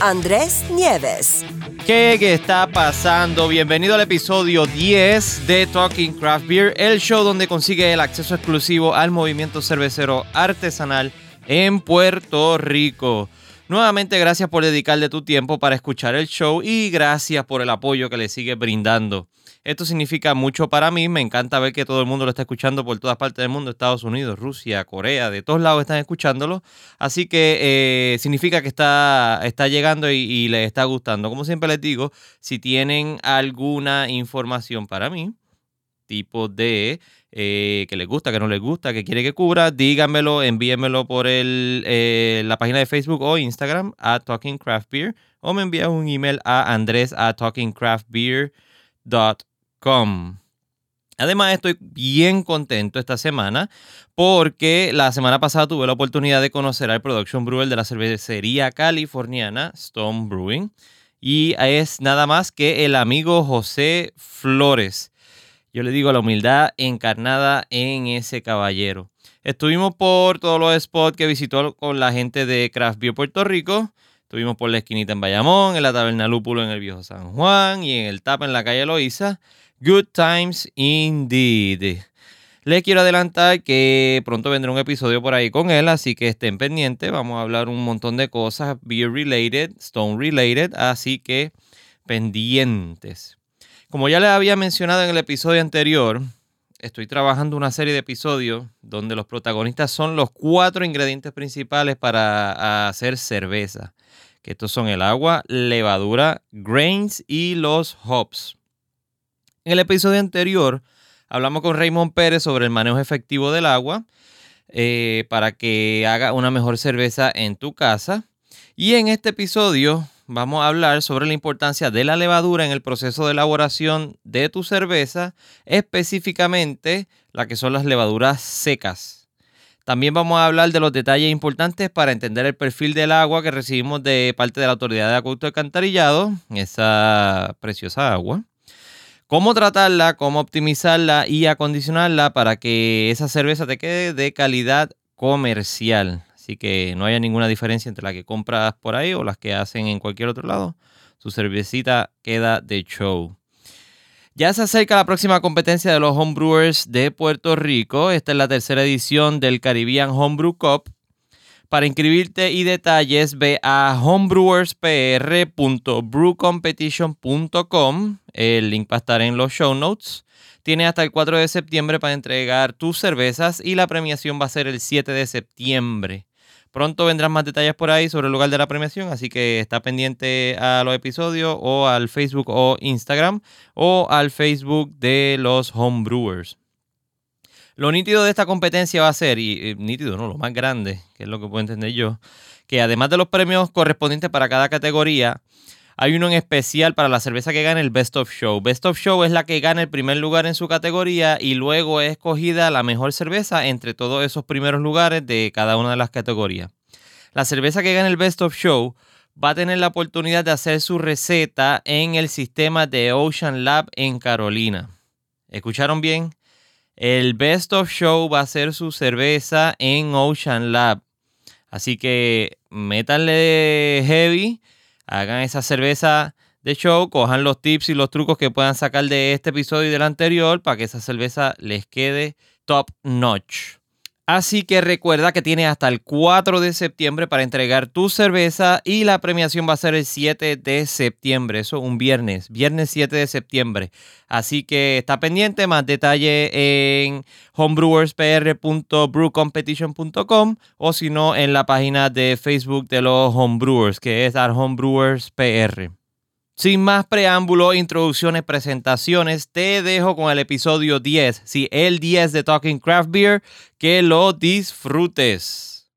Andrés Nieves. ¿Qué, ¿Qué está pasando? Bienvenido al episodio 10 de Talking Craft Beer, el show donde consigue el acceso exclusivo al movimiento cervecero artesanal en Puerto Rico. Nuevamente, gracias por dedicarle tu tiempo para escuchar el show y gracias por el apoyo que le sigue brindando. Esto significa mucho para mí. Me encanta ver que todo el mundo lo está escuchando por todas partes del mundo, Estados Unidos, Rusia, Corea, de todos lados están escuchándolo. Así que eh, significa que está, está llegando y, y les está gustando. Como siempre les digo, si tienen alguna información para mí, tipo de eh, que les gusta, que no les gusta, que quiere que cubra, díganmelo, envíenmelo por el, eh, la página de Facebook o Instagram a Talking Craft Beer o me envían un email a andres a talkingcraftbeer.com. Además, estoy bien contento esta semana porque la semana pasada tuve la oportunidad de conocer al production brewer de la cervecería californiana Stone Brewing y es nada más que el amigo José Flores. Yo le digo la humildad encarnada en ese caballero. Estuvimos por todos los spots que visitó con la gente de Craft Beer Puerto Rico. Estuvimos por la esquinita en Bayamón, en la taberna Lúpulo en el Viejo San Juan y en el Tapa en la calle Loíza. Good times indeed. Les quiero adelantar que pronto vendrá un episodio por ahí con él, así que estén pendientes. Vamos a hablar un montón de cosas beer related, stone related, así que pendientes. Como ya les había mencionado en el episodio anterior, estoy trabajando una serie de episodios donde los protagonistas son los cuatro ingredientes principales para hacer cerveza. Que estos son el agua, levadura, grains y los hops. En el episodio anterior hablamos con Raymond Pérez sobre el manejo efectivo del agua eh, para que haga una mejor cerveza en tu casa. Y en este episodio vamos a hablar sobre la importancia de la levadura en el proceso de elaboración de tu cerveza, específicamente la que son las levaduras secas. También vamos a hablar de los detalles importantes para entender el perfil del agua que recibimos de parte de la Autoridad de Acueducto Alcantarillado, esa preciosa agua cómo tratarla, cómo optimizarla y acondicionarla para que esa cerveza te quede de calidad comercial. Así que no haya ninguna diferencia entre la que compras por ahí o las que hacen en cualquier otro lado. Su cervecita queda de show. Ya se acerca la próxima competencia de los homebrewers de Puerto Rico. Esta es la tercera edición del Caribbean Homebrew Cup para inscribirte y detalles, ve a homebrewerspr.brewcompetition.com. El link va a estar en los show notes. Tienes hasta el 4 de septiembre para entregar tus cervezas y la premiación va a ser el 7 de septiembre. Pronto vendrán más detalles por ahí sobre el lugar de la premiación, así que está pendiente a los episodios o al Facebook o Instagram o al Facebook de los homebrewers. Lo nítido de esta competencia va a ser, y, nítido, ¿no? Lo más grande, que es lo que puedo entender yo, que además de los premios correspondientes para cada categoría, hay uno en especial para la cerveza que gana el Best of Show. Best of Show es la que gana el primer lugar en su categoría y luego es escogida la mejor cerveza entre todos esos primeros lugares de cada una de las categorías. La cerveza que gana el Best of Show va a tener la oportunidad de hacer su receta en el sistema de Ocean Lab en Carolina. ¿Escucharon bien? El Best of Show va a ser su cerveza en Ocean Lab. Así que métanle heavy, hagan esa cerveza de show, cojan los tips y los trucos que puedan sacar de este episodio y del anterior para que esa cerveza les quede top notch. Así que recuerda que tienes hasta el 4 de septiembre para entregar tu cerveza y la premiación va a ser el 7 de septiembre. Eso un viernes, viernes 7 de septiembre. Así que está pendiente, más detalle en homebrewerspr.brewcompetition.com o si no en la página de Facebook de los homebrewers que es homebrewerspr. Sin más preámbulo, introducciones, presentaciones, te dejo con el episodio 10, sí, el 10 de Talking Craft Beer, que lo disfrutes.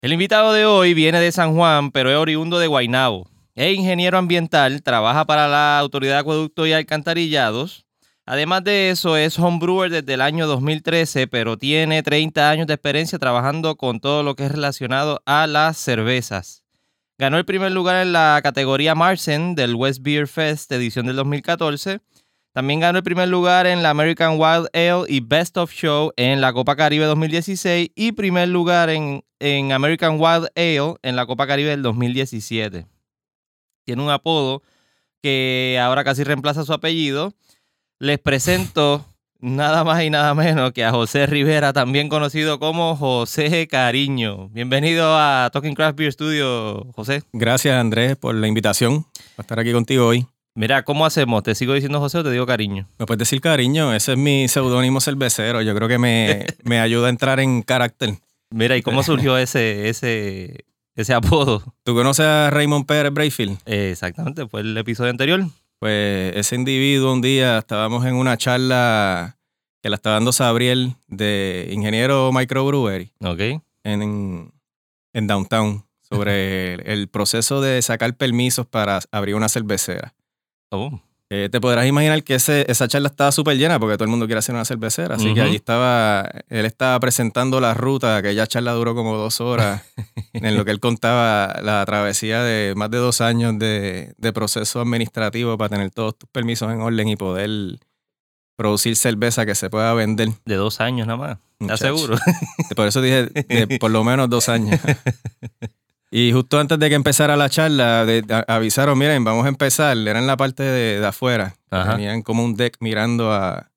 El invitado de hoy viene de San Juan, pero es oriundo de Guaynabo. Es ingeniero ambiental, trabaja para la Autoridad de Acueducto y Alcantarillados. Además de eso, es homebrewer desde el año 2013, pero tiene 30 años de experiencia trabajando con todo lo que es relacionado a las cervezas. Ganó el primer lugar en la categoría Marsen del West Beer Fest edición del 2014. También ganó el primer lugar en la American Wild Ale y Best of Show en la Copa Caribe 2016 y primer lugar en, en American Wild Ale en la Copa Caribe del 2017. Tiene un apodo que ahora casi reemplaza su apellido. Les presento nada más y nada menos que a José Rivera, también conocido como José Cariño. Bienvenido a Talking Craft Beer Studio, José. Gracias, Andrés, por la invitación para estar aquí contigo hoy. Mira, ¿cómo hacemos? ¿Te sigo diciendo José o te digo cariño? Me puedes decir cariño, ese es mi seudónimo cervecero. Yo creo que me, me ayuda a entrar en carácter. Mira, ¿y cómo surgió ese, ese, ese apodo? ¿Tú conoces a Raymond Pérez Brayfield? Eh, exactamente, fue el episodio anterior. Pues ese individuo un día estábamos en una charla que la estaba dando Sabriel de ingeniero microbrewery Ok. en, en Downtown sobre el, el proceso de sacar permisos para abrir una cervecera. Oh, Eh, te podrás imaginar que ese, esa charla estaba súper llena porque todo el mundo quiere hacer una cervecera. Así que allí estaba, él estaba presentando la ruta, aquella charla duró como dos horas, en lo que él contaba la travesía de más de dos años de, de proceso administrativo para tener todos tus permisos en orden y poder producir cerveza que se pueda vender. de dos años nada más. ¿Estás seguro? Por eso dije de por lo menos dos años. Y justo antes de que empezara la charla, de- a- avisaron, miren, vamos a empezar. Era en la parte de, de afuera. Ajá. Tenían como un deck mirando a...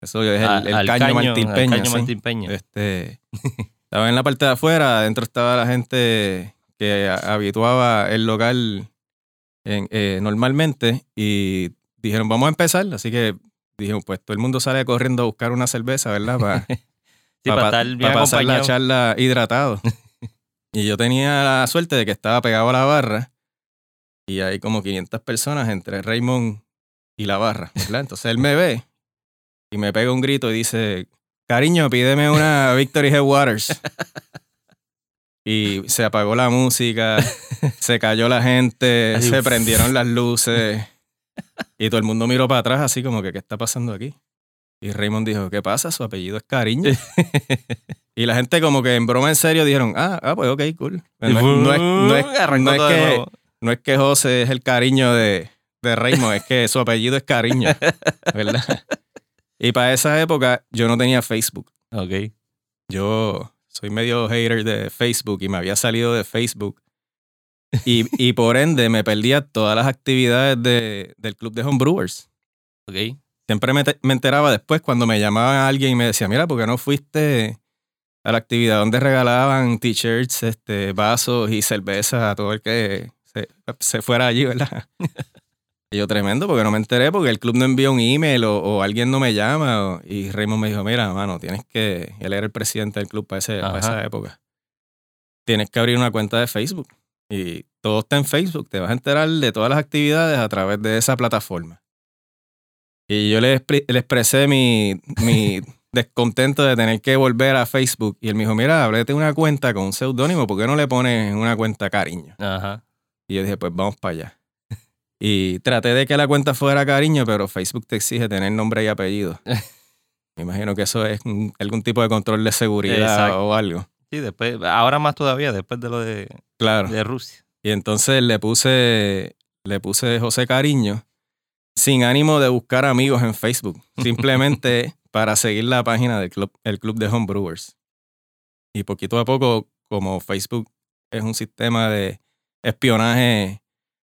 Eso es el, A- el al caño, Martín Peña. caño sí. Martín Peña. Este, estaba en la parte de afuera, adentro estaba la gente que a- habituaba el local en- eh, normalmente y dijeron, vamos a empezar. Así que dijeron, pues todo el mundo sale corriendo a buscar una cerveza, ¿verdad? Para Sí, para, estar bien para pasar la charla hidratado. y yo tenía la suerte de que estaba pegado a la barra y hay como 500 personas entre Raymond y la barra, ¿verdad? Entonces él me ve y me pega un grito y dice, cariño, pídeme una Victory Headwaters. Y se apagó la música, se cayó la gente, se uf. prendieron las luces y todo el mundo miró para atrás así como que, ¿qué está pasando aquí? Y Raymond dijo, ¿qué pasa? Su apellido es Cariño. Y la gente como que en broma en serio dijeron, ah, ah pues ok, cool. No, es- no es, no es- Arrancó no es todo de que, no es que José es el cariño de, de Raymond, es que su apellido es Cariño, ¿verdad? Y para esa época yo no tenía Facebook. Ok. Yo soy medio hater de Facebook y me había salido de Facebook. Y, y por ende me perdía todas las actividades de- del club de homebrewers. Ok. Siempre me, me enteraba después cuando me llamaba alguien y me decía, mira, ¿por qué no fuiste a la actividad donde regalaban t-shirts, este, vasos y cerveza a todo el que se, se fuera allí, ¿verdad? y yo tremendo porque no me enteré porque el club no envió un email o, o alguien no me llama. o- y Raymond me dijo, mira, mano, tienes que, él era el presidente del club para, ese, para esa época. Tienes que abrir una cuenta de Facebook. Y todo está en Facebook. Te vas a enterar de todas las actividades a través de esa plataforma. Y yo le, expre- le expresé mi, mi descontento de tener que volver a Facebook. Y él me dijo, mira, ábrete una cuenta con un seudónimo. ¿Por qué no le pones una cuenta cariño? Ajá. Y yo dije, pues vamos para allá. Y traté de que la cuenta fuera cariño, pero Facebook te exige tener nombre y apellido. Me imagino que eso es un- algún tipo de control de seguridad Exacto. o algo. Sí, después, ahora más todavía, después de lo de, Claro. de Rusia. Y entonces le puse, le puse José Cariño sin ánimo de buscar amigos en Facebook, simplemente para seguir la página del club, el club de homebrewers. Y poquito a poco, como Facebook es un sistema de espionaje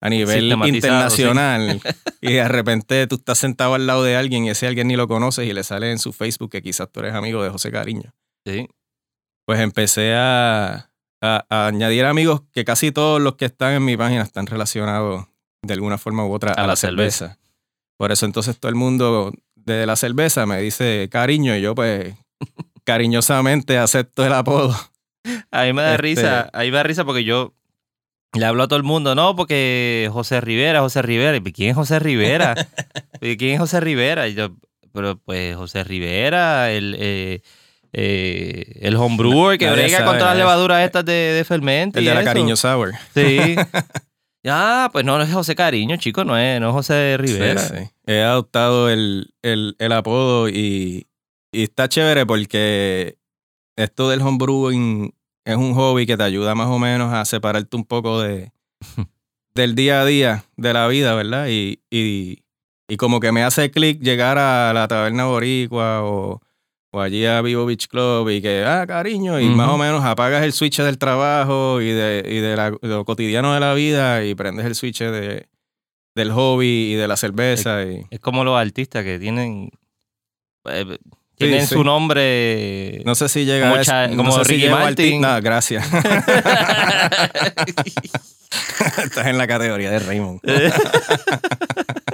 a nivel internacional y de repente tú estás sentado al lado de alguien y ese alguien ni lo conoces y le sale en su Facebook que quizás tú eres amigo de José Cariño Sí. pues empecé a, a- a añadir amigos que casi todos los que están en mi página están relacionados de alguna forma u otra a, A la, la cerveza. Por eso entonces todo el mundo de la cerveza me dice cariño y yo pues cariñosamente acepto el apodo. A mí me da Este- risa, a mí me da risa porque yo le hablo a todo el mundo, no, porque José Rivera, José Rivera, ¿y quién es José Rivera? ¿Y quién es José Rivera? Y yo, pero pues José Rivera, el, eh, eh, el homebrewer que brega contra las levaduras estas de, de fermento El y de la eso. cariño sour. Sí. Ah, pues no, no es José Cariño, chico, no es, no es José Rivera. Sí, sí. He adoptado el, el, el apodo y, y está chévere porque esto del homebrewing es un hobby que te ayuda más o menos a separarte un poco de, del día a día de la vida, ¿verdad? Y, y, y como que me hace clic llegar a la taberna boricua o, o allí a Vivo Beach Club y que, ah, cariño, y más o menos apagas el switch del trabajo y de, y de, la- de lo cotidiano de la vida y prendes el switch de, del hobby y de la cerveza. Y, Es como los artistas que tienen. eh, tienen sí. su nombre. no sé si llega Como a Cha- no como sé Ricky Martin. No, gracias. Estás en la categoría de Raymond.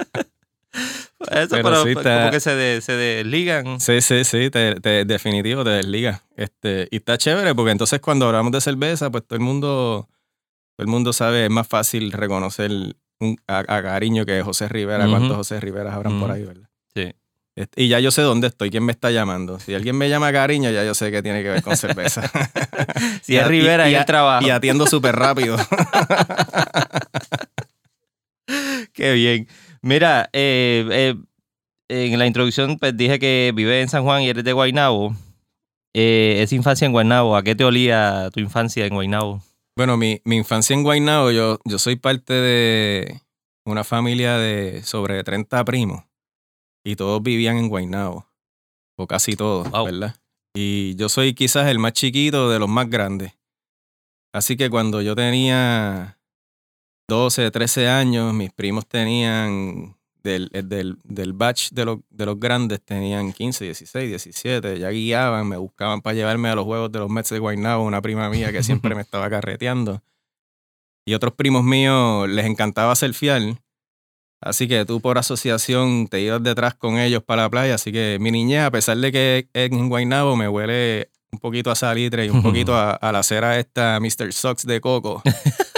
Eso, Pero pero, sí pues, como que se, de- se desligan. Sí, sí, sí, te, te- definitivo, te desliga. Este, y está chévere porque entonces cuando hablamos de cerveza, pues todo el mundo, todo el mundo sabe, es más fácil reconocer un- a, a cariño que José Rivera, Ujú. cuántos José Riveras habrán por ahí, ¿verdad? Sí. Este, y ya yo sé dónde estoy, quién me está llamando. Si alguien me llama cariño, ya yo sé que tiene que ver con cerveza. Si es Y- Rivera y, y, el trabajo. y atiendo súper rápido. Qué bien. Mira, eh, eh, en la introducción pues, dije que vives en San Juan y eres de Guaynabo. Eh, esa infancia en Guaynabo, ¿a qué te olía tu infancia en Guaynabo? Bueno, mi, mi infancia en Guaynabo, yo, yo soy parte de una familia de sobre 30 primos y todos vivían en Guaynabo, o casi todos, Wow. ¿verdad? Y yo soy quizás el más chiquito de los más grandes. Así que cuando yo tenía 12, 13 años, mis primos tenían, del, eh, del, del batch de los, de los grandes, tenían 15, 16, 17, ya guiaban, me buscaban para llevarme a los juegos de los Mets de Guaynabo, una prima mía que siempre me estaba carreteando. Y otros primos míos les encantaba surfear. Así que tú por asociación te ibas detrás con ellos para la playa. Así que mi niñez, a pesar de que en Guaynabo me huele un poquito a salitre y un poquito a, a la cera esta Mr. Sox de coco.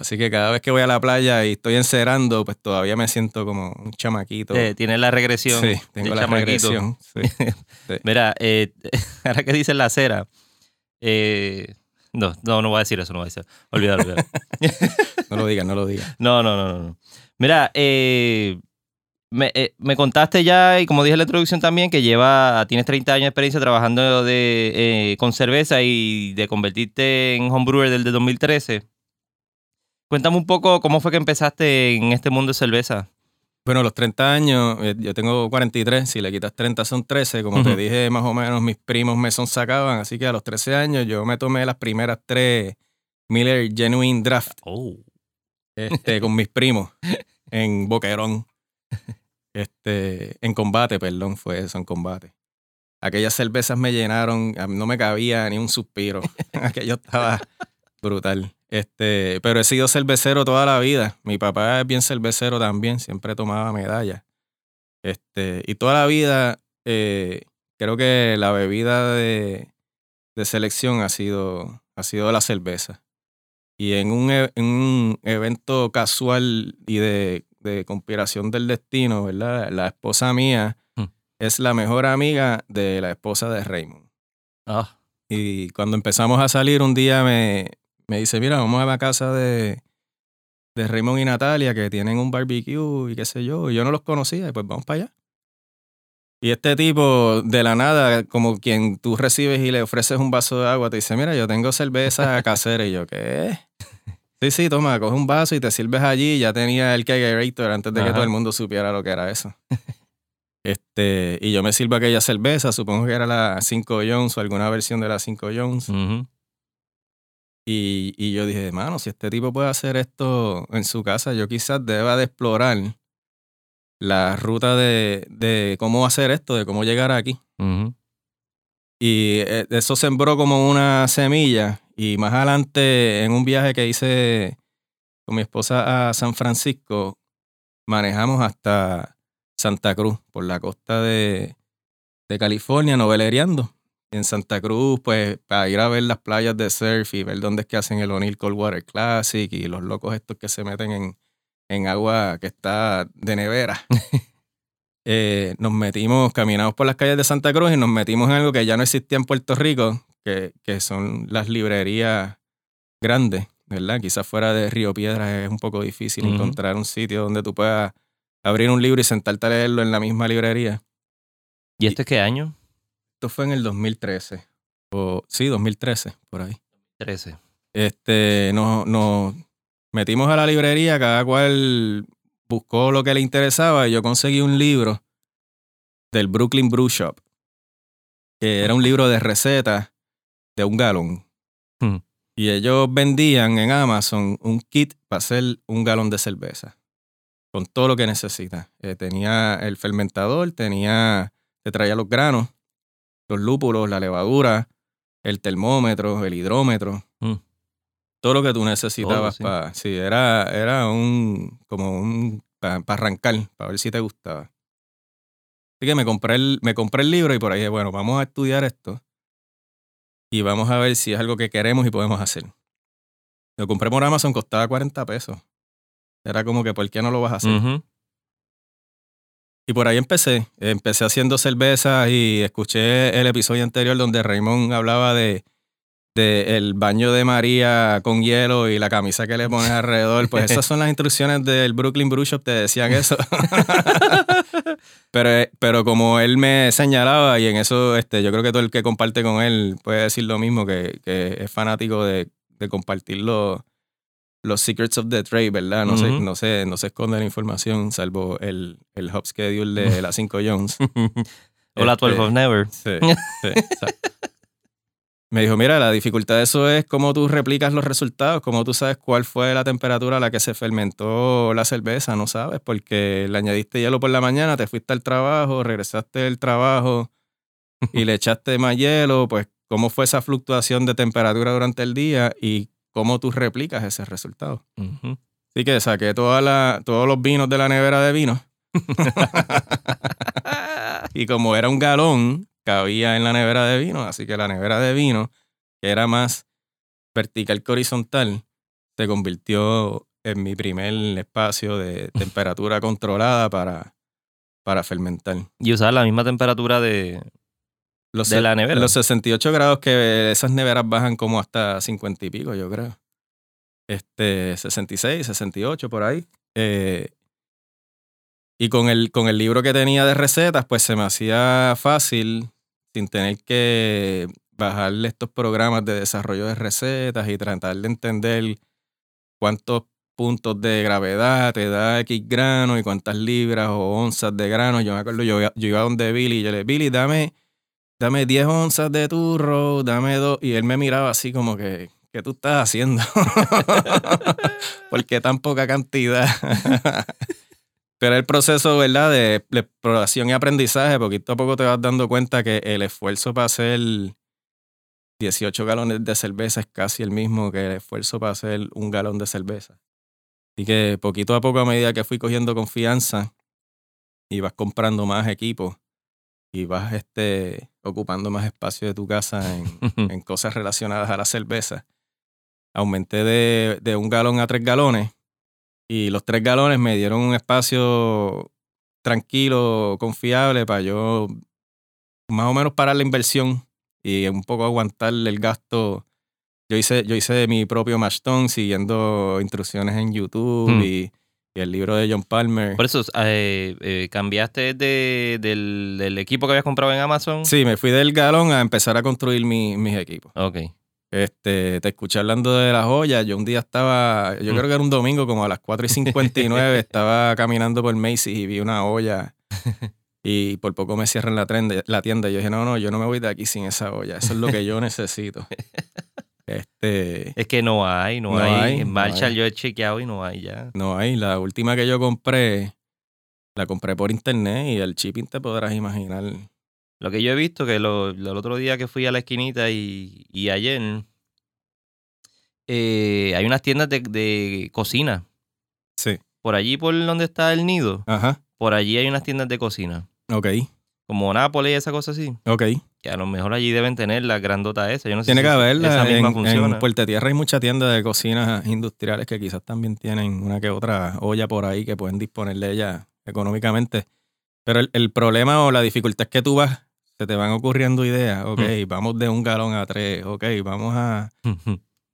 Así que cada vez que voy a la playa y estoy encerando, pues todavía me siento como un chamaquito. Eh, Tienes la regresión. sí, tengo la chamaquito. regresión. sí. Mira, eh, ahora que dices la acera, eh, no, no, no voy a decir eso, no voy a decir. Olvídalo, olvídalo. No lo digas, no lo digas. No, no, no, no. Mira, eh, me, eh, me contaste ya, y como dije en la introducción también, que lleva, tienes 30 años de experiencia trabajando de, con cerveza y de convertirte en homebrewer del de 2013. Cuéntame un poco cómo fue que empezaste en este mundo de cerveza. Bueno, los 30 años, eh, yo tengo 43, si le quitas 30 son 13, como te dije, más o menos mis primos me son sacaban, así que a los 13 años yo me tomé las primeras tres Miller Genuine Draft Oh. este, con mis primos en Boquerón, este, en combate, perdón, fue eso, en combate. Aquellas cervezas me llenaron, no me cabía ni un suspiro, aquello estaba brutal. Este, pero he sido cervecero toda la vida. Mi papá es bien cervecero también, siempre tomaba medallas. Este, y toda la vida eh, creo que la bebida de, de selección ha sido, ha sido la cerveza. Y en un, e- en un evento casual y de, de conspiración del destino, ¿verdad? La esposa mía Hmm. es la mejor amiga de la esposa de Raymond. Ah, Y cuando empezamos a salir, un día me, me dice, mira, vamos a la casa de, de Raymond y Natalia, que tienen un barbecue y qué sé yo. Y yo no los conocía, y pues vamos para allá. Y este tipo, de la nada, como quien tú recibes y le ofreces un vaso de agua, te dice, mira, yo tengo cerveza casera. Y yo, ¿qué? Sí, sí, toma, coge un vaso y te sirves allí. Ya tenía el kegerator antes de que todo el mundo supiera lo que era eso. Este, y yo me sirvo aquella cerveza, supongo que era la 5 Jones o alguna versión de la 5 Jones. ujú. Y, y yo dije, mano, si este tipo puede hacer esto en su casa, yo quizás deba de explorar la ruta de, de cómo hacer esto, de cómo llegar aquí. Y eh, eso sembró como una semilla. Y más adelante, en un viaje que hice con mi esposa a San Francisco, manejamos hasta Santa Cruz, por la costa de, de California, novelereando. En Santa Cruz, pues, para ir a ver las playas de surf y ver dónde es que hacen el O'Neill Coldwater Classic y los locos estos que se meten en, en agua que está de nevera. Eh, nos metimos, caminamos por las calles de Santa Cruz y nos metimos en algo que ya no existía en Puerto Rico, que, que son las librerías grandes. ¿verdad? Quizás fuera de Río Piedras es un poco difícil encontrar un sitio donde tú puedas abrir un libro y sentarte a leerlo en la misma librería. ¿Y este qué año? Esto fue en el 2013. O, sí, 2013, por ahí. 13. Este, nos, nos metimos a la librería, cada cual buscó lo que le interesaba y yo conseguí un libro del Brooklyn Brew Shop, que era un libro de recetas de un galón. Hmm. Y ellos vendían en Amazon un kit para hacer un galón de cerveza, con todo lo que necesita. Eh, tenía el fermentador, tenía, te traía los granos, los lúpulos, la levadura, el termómetro, el hidrómetro, Mm. todo lo que tú necesitabas sí. para. Sí, era, era un. como un. para arrancar, para ver si te gustaba. Así que me compré, el, me compré el libro y por ahí, dije, bueno, vamos a estudiar esto y vamos a ver si es algo que queremos y podemos hacer. Lo compré por Amazon, costaba 40 pesos. Era como que, ¿por qué no lo vas a hacer? Y por ahí empecé. Empecé haciendo cervezas y escuché el episodio anterior donde Raymond hablaba de, de el baño de María con hielo y la camisa que le pones alrededor. Pues esas son las instrucciones del Brooklyn Brew Shop, te decían eso. pero, pero como él me señalaba, y en eso este, yo creo que todo el que comparte con él puede decir lo mismo, que, que es fanático de, de compartir los, los secrets of the trade, ¿verdad? No, se, Ujú. no, se, no se esconde la información, salvo el, el schedule de la 5 Jones. o la Este, 12 of Never. Sí, sí, exacto. Me dijo, mira, la dificultad de eso es cómo tú replicas los resultados, cómo tú sabes cuál fue la temperatura a la que se fermentó la cerveza, no sabes, porque le añadiste hielo por la mañana, te fuiste al trabajo, regresaste del trabajo y le echaste más hielo, pues cómo fue esa fluctuación de temperatura durante el día y cómo tú replicas ese resultado. Ujú. Así que saqué toda la, todos los vinos de la nevera de vino y como era un galón, cabía en la nevera de vino, así que la nevera de vino, que era más vertical que horizontal, se convirtió en mi primer espacio de temperatura controlada para, para fermentar. Y usar la misma temperatura de, Los, de la nevera. los 68 grados que esas neveras bajan como hasta 50 y pico, yo creo. Este, 66, 68 por ahí. Eh, y con el, con el libro que tenía de recetas, pues se me hacía fácil, sin tener que bajarle estos programas de desarrollo de recetas y tratar de entender cuántos puntos de gravedad te da X grano y cuántas libras o onzas de grano. Yo me acuerdo, yo, yo iba donde Billy y yo le dije, Billy, dame, dame 10 onzas de turro, dame dos. Y él me miraba así como que, ¿qué tú estás haciendo? ¿Por qué tan poca cantidad? Pero el proceso, ¿verdad? De, de exploración y aprendizaje, poquito a poco te vas dando cuenta que el esfuerzo para hacer 18 galones de cerveza es casi el mismo que el esfuerzo para hacer un galón de cerveza. Así que poquito a poco, a medida que fui cogiendo confianza y vas comprando más equipos y vas este, ocupando más espacio de tu casa en, en cosas relacionadas a la cerveza, aumenté de, de un galón a tres galones y los tres galones me dieron un espacio tranquilo, confiable para yo más o menos parar la inversión y un poco aguantar el gasto. Yo hice, yo hice mi propio mashtón siguiendo instrucciones en YouTube Hmm. y, y el libro de John Palmer. Por eso, eh, eh, ¿cambiaste de, del, del equipo que habías comprado en Amazon? Sí, me fui del galón a empezar a construir mi- mis equipos. Ok. Este, te escuché hablando de las joyas. Yo un día estaba, yo Mm. creo que era un domingo, como a las 4 y 59, estaba caminando por Macy's y vi una olla. Y por poco me cierran la, trende- la tienda. Y yo dije, no, no, yo no me voy de aquí sin esa olla. Eso es lo que yo necesito. Este, Es que no hay, no, No hay. hay, En Marshall hay. yo he chequeado y no hay ya. no hay. La última que yo compré, la compré por internet y el shipping te podrás imaginar. Lo que yo he visto que lo, lo- el otro día que fui a la esquinita y, y ayer, eh, hay unas tiendas de, de cocina. Sí. Por allí, por donde está el nido, Ajá. por allí hay unas tiendas de cocina. Ok. Como Nápoles y esa cosa así. Ok. Que a lo mejor allí deben tener la grandota esa. Yo no sé Tiene si que haberla. esa misma En, funciona. en Puerto Tierra hay mucha tienda de cocinas industriales que quizás también tienen una que otra olla por ahí que pueden disponer de ella económicamente. Pero el, el problema o la dificultad es que tú vas, se te van ocurriendo ideas. Ok, Hmm. vamos de un galón a tres. Ok, vamos a,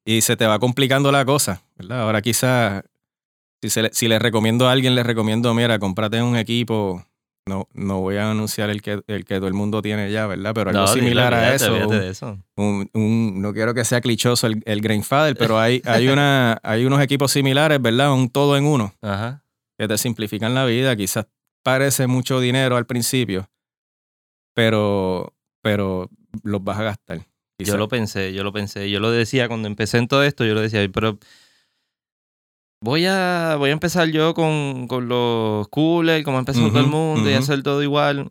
y se te va complicando la cosa, ¿verdad? Ahora quizás, si, se le- si le recomiendo a alguien, le recomiendo, mira, cómprate un equipo. No, no voy a anunciar el que, el que todo el mundo tiene ya, ¿verdad? Pero algo No, similar a eso. olvídate un- de eso. un, un- no quiero que sea clichoso el, el Grainfather, pero hay, hay, una, hay unos equipos similares, ¿verdad? Un todo en uno, Ajá. que te simplifican la vida. Quizás parece mucho dinero al principio, pero, pero los vas a gastar. Yo lo pensé, yo lo pensé. Yo lo decía cuando empecé en todo esto, yo lo decía, "Ay, pero voy a, voy a empezar yo con, con los coolers, como empezó todo el mundo, y hacer todo igual.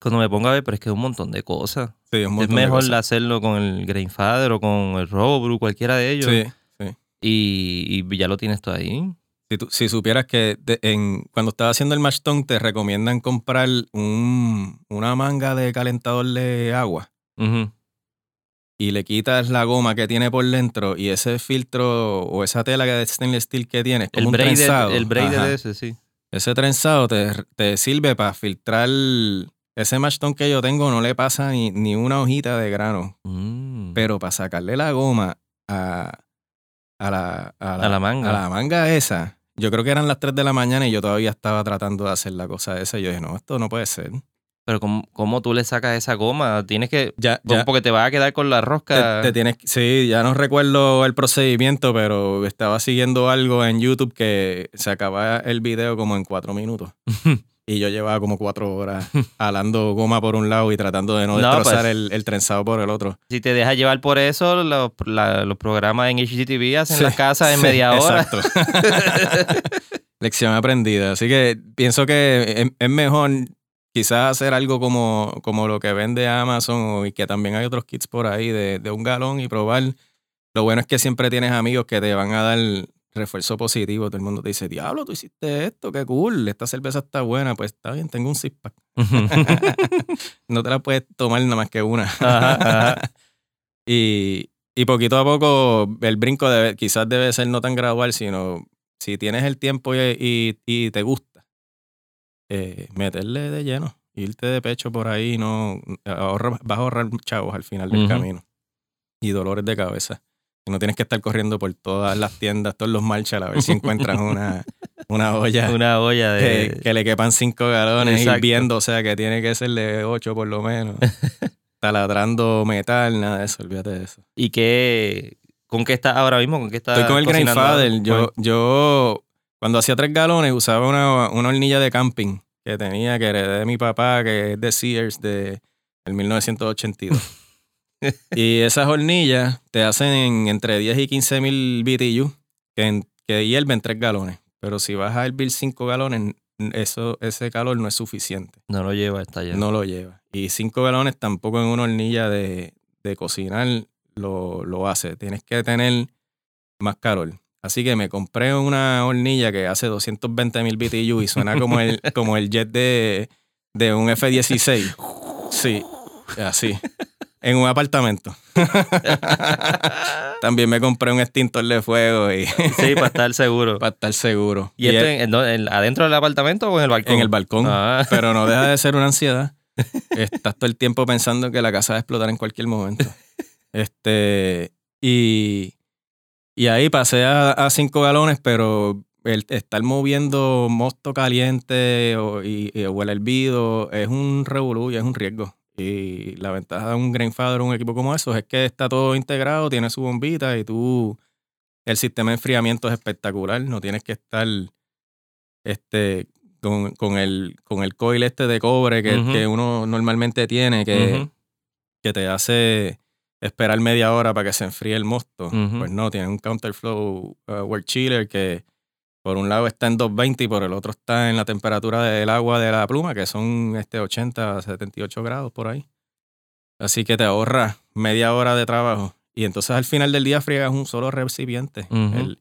Cuando me ponga a ver, pero es que es un montón de cosas. Sí, un Es montón de mejor cosas. hacerlo con el Grainfather o con el Robru, cualquiera de ellos. Sí, sí. Y, y ya lo tienes tú ahí. Si, tú- si supieras que en, cuando estás haciendo el matchstone te recomiendan comprar un, una manga de calentador de agua Ujú. Y le quitas la goma que tiene por dentro y ese filtro o esa tela de stainless steel que tienes, como El un braided, trenzado. el braided ese, sí. Ese trenzado te, te sirve para filtrar. Ese matchstone que yo tengo no le pasa ni, ni una hojita de grano. Mm. Pero para sacarle la goma a, a, la, a, A la manga. a la manga esa, yo creo que eran las 3 de la mañana y yo todavía estaba tratando de hacer la cosa esa. Y yo dije, no, esto no puede ser. Pero ¿cómo, cómo tú le sacas esa goma? Tienes que... Ya, ya. Porque te vas a quedar con la rosca. Te, te tienes, sí, ya no recuerdo el procedimiento, pero estaba siguiendo algo en YouTube que se acababa el video como en cuatro minutos. Y yo llevaba como cuatro horas alando goma por un lado y tratando de no No, destrozar pues. el, el trenzado por el otro. Si te dejas llevar por eso, los, la- los programas en HGTV hacen Sí, las casas en sí, media hora. Exacto. Lección aprendida. Así que pienso que es, es mejor quizás hacer algo como, como lo que vende Amazon o- y que también hay otros kits por ahí de, de un galón y probar. Lo bueno es que siempre tienes amigos que te van a dar refuerzo positivo. Todo el mundo te dice, diablo, tú hiciste esto, qué cool, esta cerveza está buena. Pues está bien, tengo un six pack. no te la puedes tomar nada más que una. Ajá, ajá. y, y poquito a poco el brinco debe- quizás debe ser no tan gradual, sino si tienes el tiempo y, y- y te gusta, eh, meterle de lleno, irte de pecho por ahí, no ahorra- vas a ahorrar chavos al final del camino y dolores de cabeza. Y no tienes que estar corriendo por todas las tiendas, todos los marchas a ver si encuentras una, una olla Una olla que, de... que le quepan cinco galones Exacto. hirviendo, o sea que tiene que ser de ocho por lo menos. Taladrando metal, nada de eso, olvídate de eso. ¿Y qué... ¿Con qué estás ahora mismo? ¿Con qué estás Estoy con el cocinando ahora? Yo, yo, cuando hacía tres galones, usaba una, una hornilla de camping que tenía, que heredé de mi papá, que es de Sears, de el 1982. y esas hornillas te hacen en entre 10 y 15 mil BTU, que, en- que hierven tres galones. Pero si vas a hervir cinco galones, eso, ese calor no es suficiente. No lo lleva hasta allá. No lo lleva. Y cinco galones tampoco en una hornilla de, de cocinar lo, lo hace. Tienes que tener más calor. Así que me compré una hornilla que hace 220 mil BTU y suena como el, como el jet de, de un F-16. Sí, así. En un apartamento. También me compré un extintor de fuego y Sí, para estar seguro. para estar seguro. ¿Y esto el-? ¿En- adentro del apartamento o en el balcón? en el balcón. Ah. Pero no deja de ser una ansiedad. Estás todo el tiempo pensando que la casa va a explotar en cualquier momento. Este, y, y ahí pasé a, a cinco galones, pero el estar moviendo mosto caliente o, y, y- o el hervido es un revolú y es un riesgo. Y la ventaja de un Grainfather, un equipo como esos, es que está todo integrado, tiene su bombita y tú, el sistema de enfriamiento es espectacular, no tienes que estar este, con, con el, con el coil este de cobre que, uno normalmente tiene, que, que te hace esperar media hora para que se enfríe el mosto. Pues no, tiene un counterflow uh, work chiller que por un lado está en 220 y por el otro está en la temperatura del agua de la pluma, que son este 80 a 78 grados por ahí. Así que te ahorra media hora de trabajo. Y entonces al final del día friegas un solo recipiente. El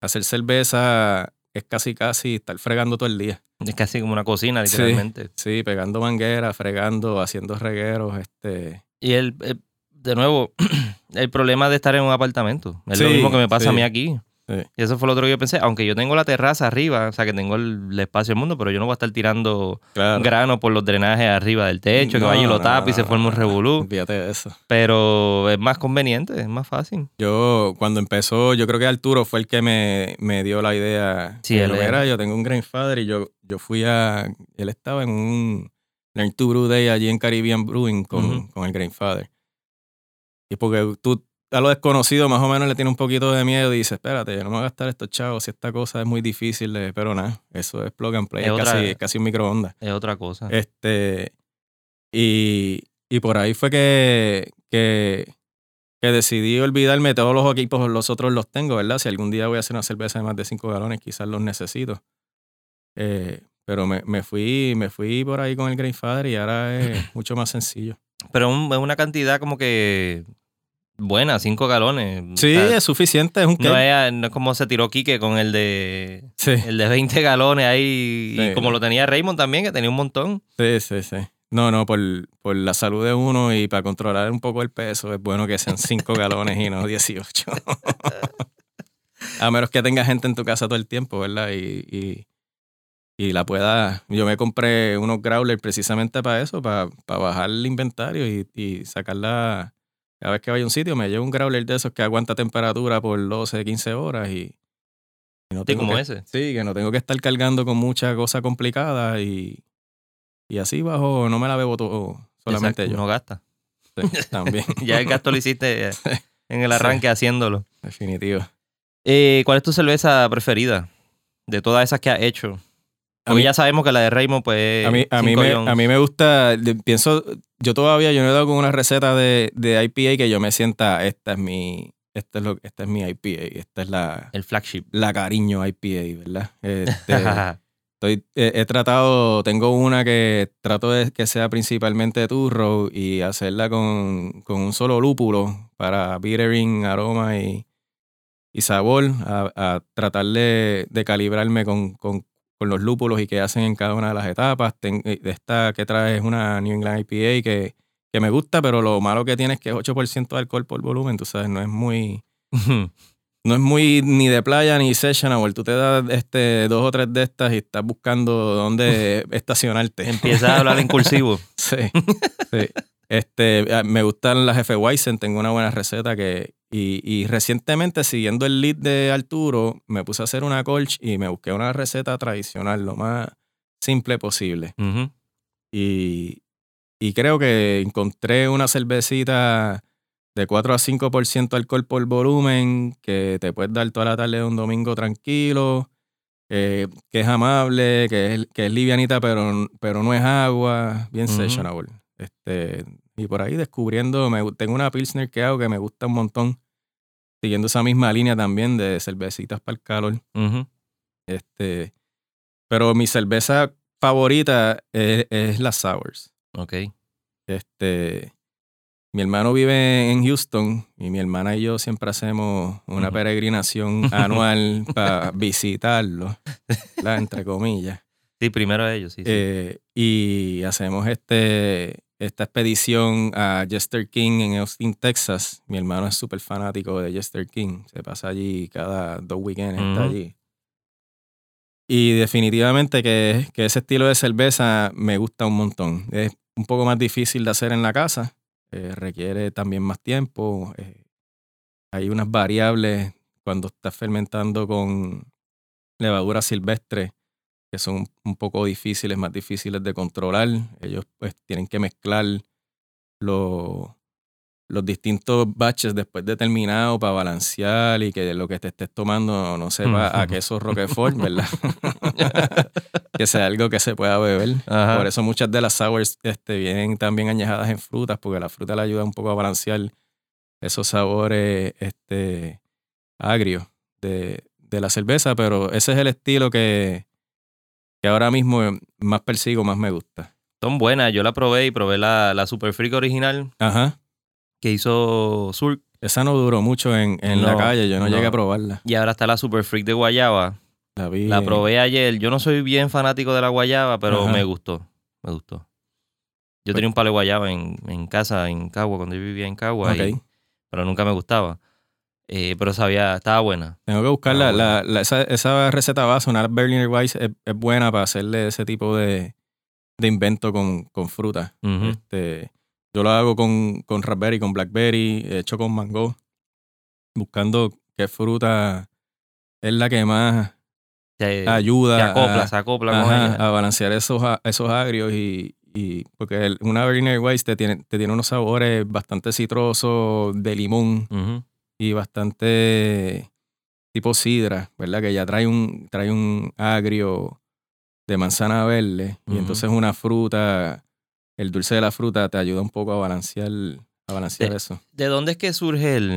hacer cerveza es casi casi estar fregando todo el día. Es casi como una cocina, literalmente. Sí, pegando manguera, fregando, haciendo regueros, este... Y el, el- de nuevo, el problema de estar en un apartamento. Es lo mismo que me pasa a mí aquí. Sí. Y eso fue lo otro que yo pensé. Aunque yo tengo la terraza arriba, o sea, que tengo el, el espacio del mundo, pero yo no voy a estar tirando Claro. grano por los drenajes arriba del techo, que No, vaya y lo no, tape y no, se forme un no, revolú. Eso. Pero es más conveniente, es más fácil. Yo, cuando empezó, yo creo que Arturo fue el que me, me dio la idea. Sí, él es. mira, yo tengo un grandfather y yo, yo fui a. Él estaba en un Learn to Brew Day allí en Caribbean Brewing con, con el grandfather. Y porque tú a lo desconocido más o menos le tienes un poquito de miedo y dices, espérate, yo no me voy a gastar estos chavos si esta cosa es muy difícil de. Pero nada, eso es plug and play, Es es, otra- casi, es casi un microondas. Es otra cosa. Este, y, y por ahí fue que, que, que decidí olvidarme todos los equipos, los otros los tengo, ¿verdad? Si algún día voy a hacer una cerveza de más de 5 galones, quizás los necesito. Eh, pero me, me fui me fui por ahí con el Grandfather y ahora es mucho más sencillo. Pero un- es una cantidad como que buena, cinco galones. O Sí, sea, es suficiente, es un no, es, no es como se tiró Quique con el de Sí, el de 20 galones ahí. Sí. Y como lo tenía Raymond también, que tenía un montón. sí, sí, sí. No, no, por, por la salud de uno y para controlar un poco el peso, es bueno que sean 5 galones y no 18. A menos que tenga gente en tu casa todo el tiempo, ¿verdad? Y, y, y la pueda. Yo me compré unos growlers precisamente para eso, para, para bajar el inventario y, y sacarla. Cada vez que vaya a un sitio, me llevo un growler de esos que aguanta temperatura por 12, 15 horas y. y no Sí, tengo como que- ese. Sí, que no tengo que estar cargando con mucha cosa complicada y, y así bajo, no me la bebo todo, solamente Exacto, yo. No gasta. Sí, también. Ya el gasto lo hiciste en el arranque haciéndolo. Definitivo. Eh, ¿Cuál es tu cerveza preferida? De todas esas que has hecho. A mí- ya sabemos que la de Raymond, pues. A mí, a, mí me, a mí me gusta, pienso, yo todavía, yo no he dado con una receta de, de IPA que yo me sienta, esta es mi, esta es, lo, esta es mi IPA, esta es la, El flagship. la cariño IPA, ¿verdad? Este, estoy, he, he tratado, tengo una que trato de que sea principalmente turro y hacerla con, con un solo lúpulo para bittering, aroma y, y sabor, a, a tratar de, de calibrarme con, con, con los lúpulos y qué hacen en cada una de las etapas. Ten- eh, esta que trae es una New England IPA que, que me gusta, pero lo malo que tiene es que es 8% de alcohol por volumen, tú sabes, no es muy... No es muy ni de playa ni sessionable. Tú te das este, dos o tres de estas y estás buscando dónde estacionarte. Empiezas a hablar en cursivo. Sí, sí. Este, me gustan las F. Weizen, tengo una buena receta que... Y, y recientemente, siguiendo el lead de Arturo, me puse a hacer una colch y me busqué una receta tradicional, lo más simple posible. Y, y creo que encontré una cervecita de 4 a 5% alcohol por volumen que te puedes dar toda la tarde de un domingo tranquilo, eh, que es amable, que es, que es livianita, pero, pero no es agua, bien sessionable. Este, y por ahí descubriendo, me, tengo una Pilsner que hago que me gusta un montón, siguiendo esa misma línea también de cervecitas para el calor. Este, pero mi cerveza favorita es, es la Sours. Ok. Este, mi hermano vive en Houston y mi hermana y yo siempre hacemos una peregrinación anual para visitarlo, ¿verdad? entre comillas. Sí, primero ellos, sí. sí. Eh, y hacemos este, esta expedición a Jester King en Austin, Texas. Mi hermano es súper fanático de Jester King. Se pasa allí cada dos weekends, está allí. Y definitivamente que, que ese estilo de cerveza me gusta un montón. Es un poco más difícil de hacer en la casa. Eh, requiere también más tiempo. eh, hay unas variables cuando estás fermentando con levadura silvestre que son un- poco difíciles, más difíciles de controlar. Ellos pues tienen que mezclar los, los distintos batches después de terminado para balancear y que lo que te estés tomando no sepa a queso Roquefort, ¿verdad? que sea algo que se pueda beber. Ajá. Por eso muchas de las sours este, vienen también añejadas en frutas, porque la fruta le ayuda un poco a balancear esos sabores este, agrios de, de la cerveza, pero ese es el estilo que, que ahora mismo más persigo, más me gusta. Son buenas. Yo la probé y probé la, la Super Freak original Ajá. Que hizo Sur. Esa no duró mucho en, en la calle, yo no, no. llegué a probarla. Y ahora está la Super Freak de Guayaba. La vi. La probé ayer. Yo no soy bien fanático de la guayaba, pero Ajá. me gustó. Me gustó. Yo tenía un palo de guayaba en, en casa, en Cagua, cuando yo vivía en Cagua, y- pero nunca me gustaba. Eh, pero sabía, estaba buena. Tengo que buscar la, bueno. la- la- esa, esa receta base, una Berliner Weiss, es, es buena para hacerle ese tipo de, de invento con, con fruta. Este, yo lo hago con, con raspberry, con blackberry, hecho con mango, buscando qué fruta es la que más Se, ayuda se acopla, a, se acopla con ajá, ella. a balancear esos, esos agrios y, y porque el- una Berliner Weiss te tiene, te tiene unos sabores bastante citrosos de limón y bastante tipo sidra, ¿verdad? Que ya trae un, trae un agrio de manzana verde y entonces una fruta, el dulce de la fruta te ayuda un poco a balancear, a balancear Sí. eso. ¿De dónde es que surge el.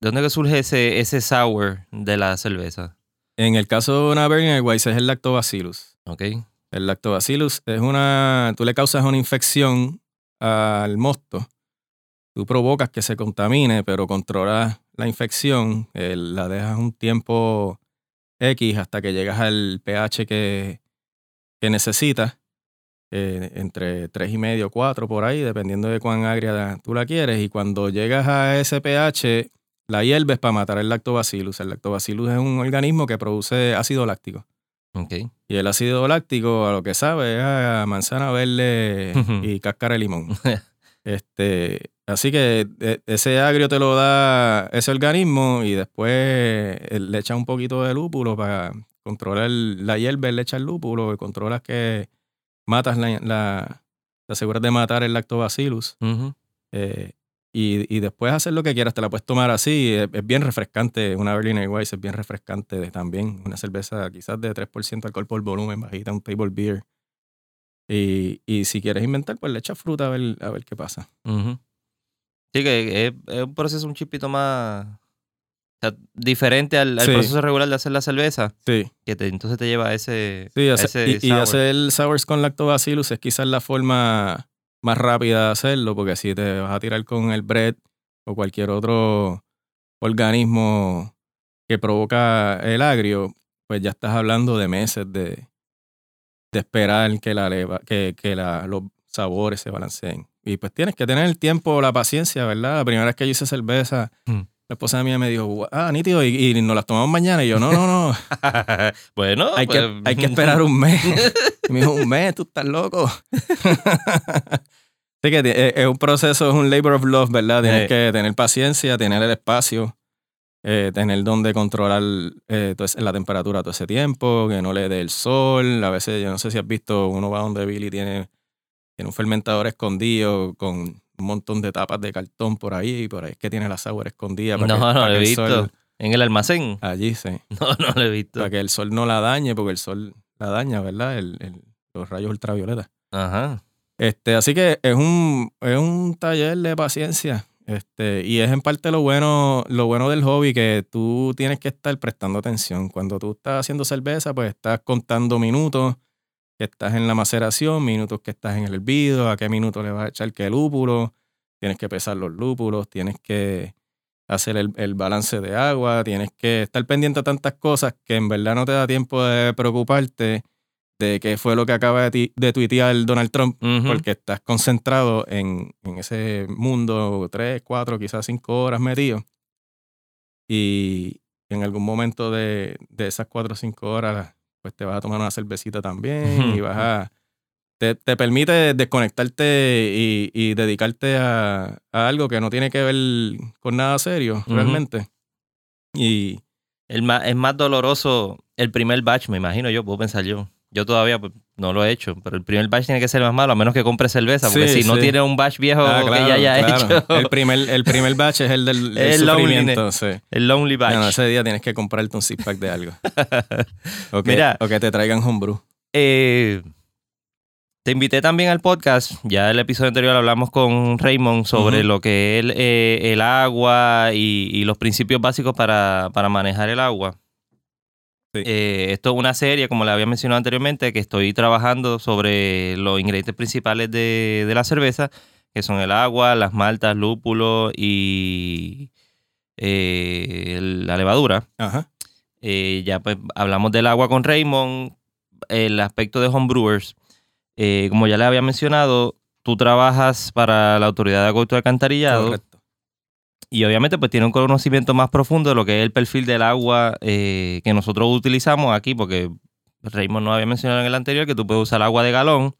¿De dónde es que surge ese, ese sour de la cerveza? En el caso de una Berliner Weiss es el lactobacillus. ¿Ok? El lactobacillus es una, tú le causas una infección al mosto, tú provocas que se contamine, pero controlas la infección, eh, la dejas un tiempo X hasta que llegas al pH que, que necesitas, eh, entre 3 y medio, 4 por ahí, dependiendo de cuán agria tú la quieres. Y cuando llegas a ese pH, la hierves para matar el lactobacillus. El lactobacillus es un organismo que produce ácido láctico. Y el ácido láctico, a lo que sabe, es a manzana verde y cáscara de limón. este, así que e- ese agrio te lo da ese organismo y después eh, le echas un poquito de lúpulo para controlar el- la hierba, le echas lúpulo y controlas que matas la, la te aseguras de matar el lactobacillus. Eh, y, y después hacer lo que quieras, te la puedes tomar así. Es, es bien refrescante. Una Berliner Weiss es bien refrescante de- también. Una cerveza quizás de 3% alcohol por volumen, bajita, un table beer. Y, y si quieres inventar, pues le echas fruta a ver, a ver qué pasa. Sí, que es, es un proceso un chipito más. O sea, diferente al, al Sí. proceso regular de hacer la cerveza, Sí, que te, entonces te lleva a ese. sí a hace- ese y, y hacer sours con lactobacillus es quizás la forma más rápida de hacerlo, porque si te vas a tirar con el bread o cualquier otro organismo que provoca el agrio, pues ya estás hablando de meses de, de esperar que, la leva- que, que la- los sabores se balanceen. Y pues tienes que tener el tiempo, la paciencia, ¿verdad? La primera vez que yo hice cerveza, Mm. La esposa mía me dijo, ah, nítido, y, y nos las tomamos mañana. Y yo, no, no, no, bueno, hay, que, pues- hay que esperar un mes. Y me dijo, un mes, tú estás loco. Así que es, es un proceso, es un labor of love, ¿verdad? Tienes Eh. que tener paciencia, tener el espacio, eh, tener donde controlar eh, la temperatura todo ese tiempo, que no le dé el sol. A veces, yo no sé si has visto, uno va donde Billy tiene, tiene un fermentador escondido con un montón de tapas de cartón por ahí, y por ahí es que tiene la sour escondida. Para No, que, no para lo he visto. sol- En el almacén. allí, sí No, no lo he visto. para que el sol no la dañe, porque el sol la daña, ¿verdad? El- el- los rayos ultravioletas. Ajá. Este, así que es un, es un taller de paciencia. Este, y es en parte lo bueno, lo bueno del hobby, que tú tienes que estar prestando atención. Cuando tú estás haciendo cerveza, pues estás contando minutos que estás en la maceración, minutos que estás en el hervido, a qué minuto le vas a echar qué lúpulo, tienes que pesar los lúpulos, tienes que hacer el, el balance de agua, tienes que estar pendiente a tantas cosas que en verdad no te da tiempo de preocuparte de qué fue lo que acaba de, ti- de tuitear Donald Trump porque estás concentrado en, en ese mundo, tres, cuatro, quizás cinco horas metido. Y en algún momento de, de esas cuatro o cinco horas, pues te vas a tomar una cervecita también y vas a... Te, te permite desconectarte y, y dedicarte a, a algo que no tiene que ver con nada serio, realmente. Y El ma- es más doloroso el primer batch, me imagino yo, puedo pensar yo. Yo todavía pues, no lo he hecho, pero el primer batch tiene que ser más malo, a menos que compre cerveza, porque Sí, si no tiene un batch viejo Ah, que ya haya claro. hecho, El primer, el primer batch es el del el El sufrimiento, sí. el lonely batch. No, no, ese día tienes que comprarte un six pack de algo. O que, Mira. o que te traigan homebrew. Eh, te invité también al podcast. Ya el episodio anterior hablamos con Raymond sobre lo que es el, eh, el agua y, y los principios básicos para, para manejar el agua. Sí. Eh, esto es una serie, como le había mencionado anteriormente, que estoy trabajando sobre los ingredientes principales de, de la cerveza, que son el agua, las maltas, lúpulo y eh, la levadura. Ajá. Eh, ya pues hablamos del agua con Raymond, el aspecto de homebrewers. Como ya le había mencionado, tú trabajas para la Autoridad de Acueducto y Alcantarillado Correcto. Y obviamente pues tiene un conocimiento más profundo de lo que es el perfil del agua eh, que nosotros utilizamos aquí, porque Raymond no había mencionado en el anterior que tú puedes usar agua de galón,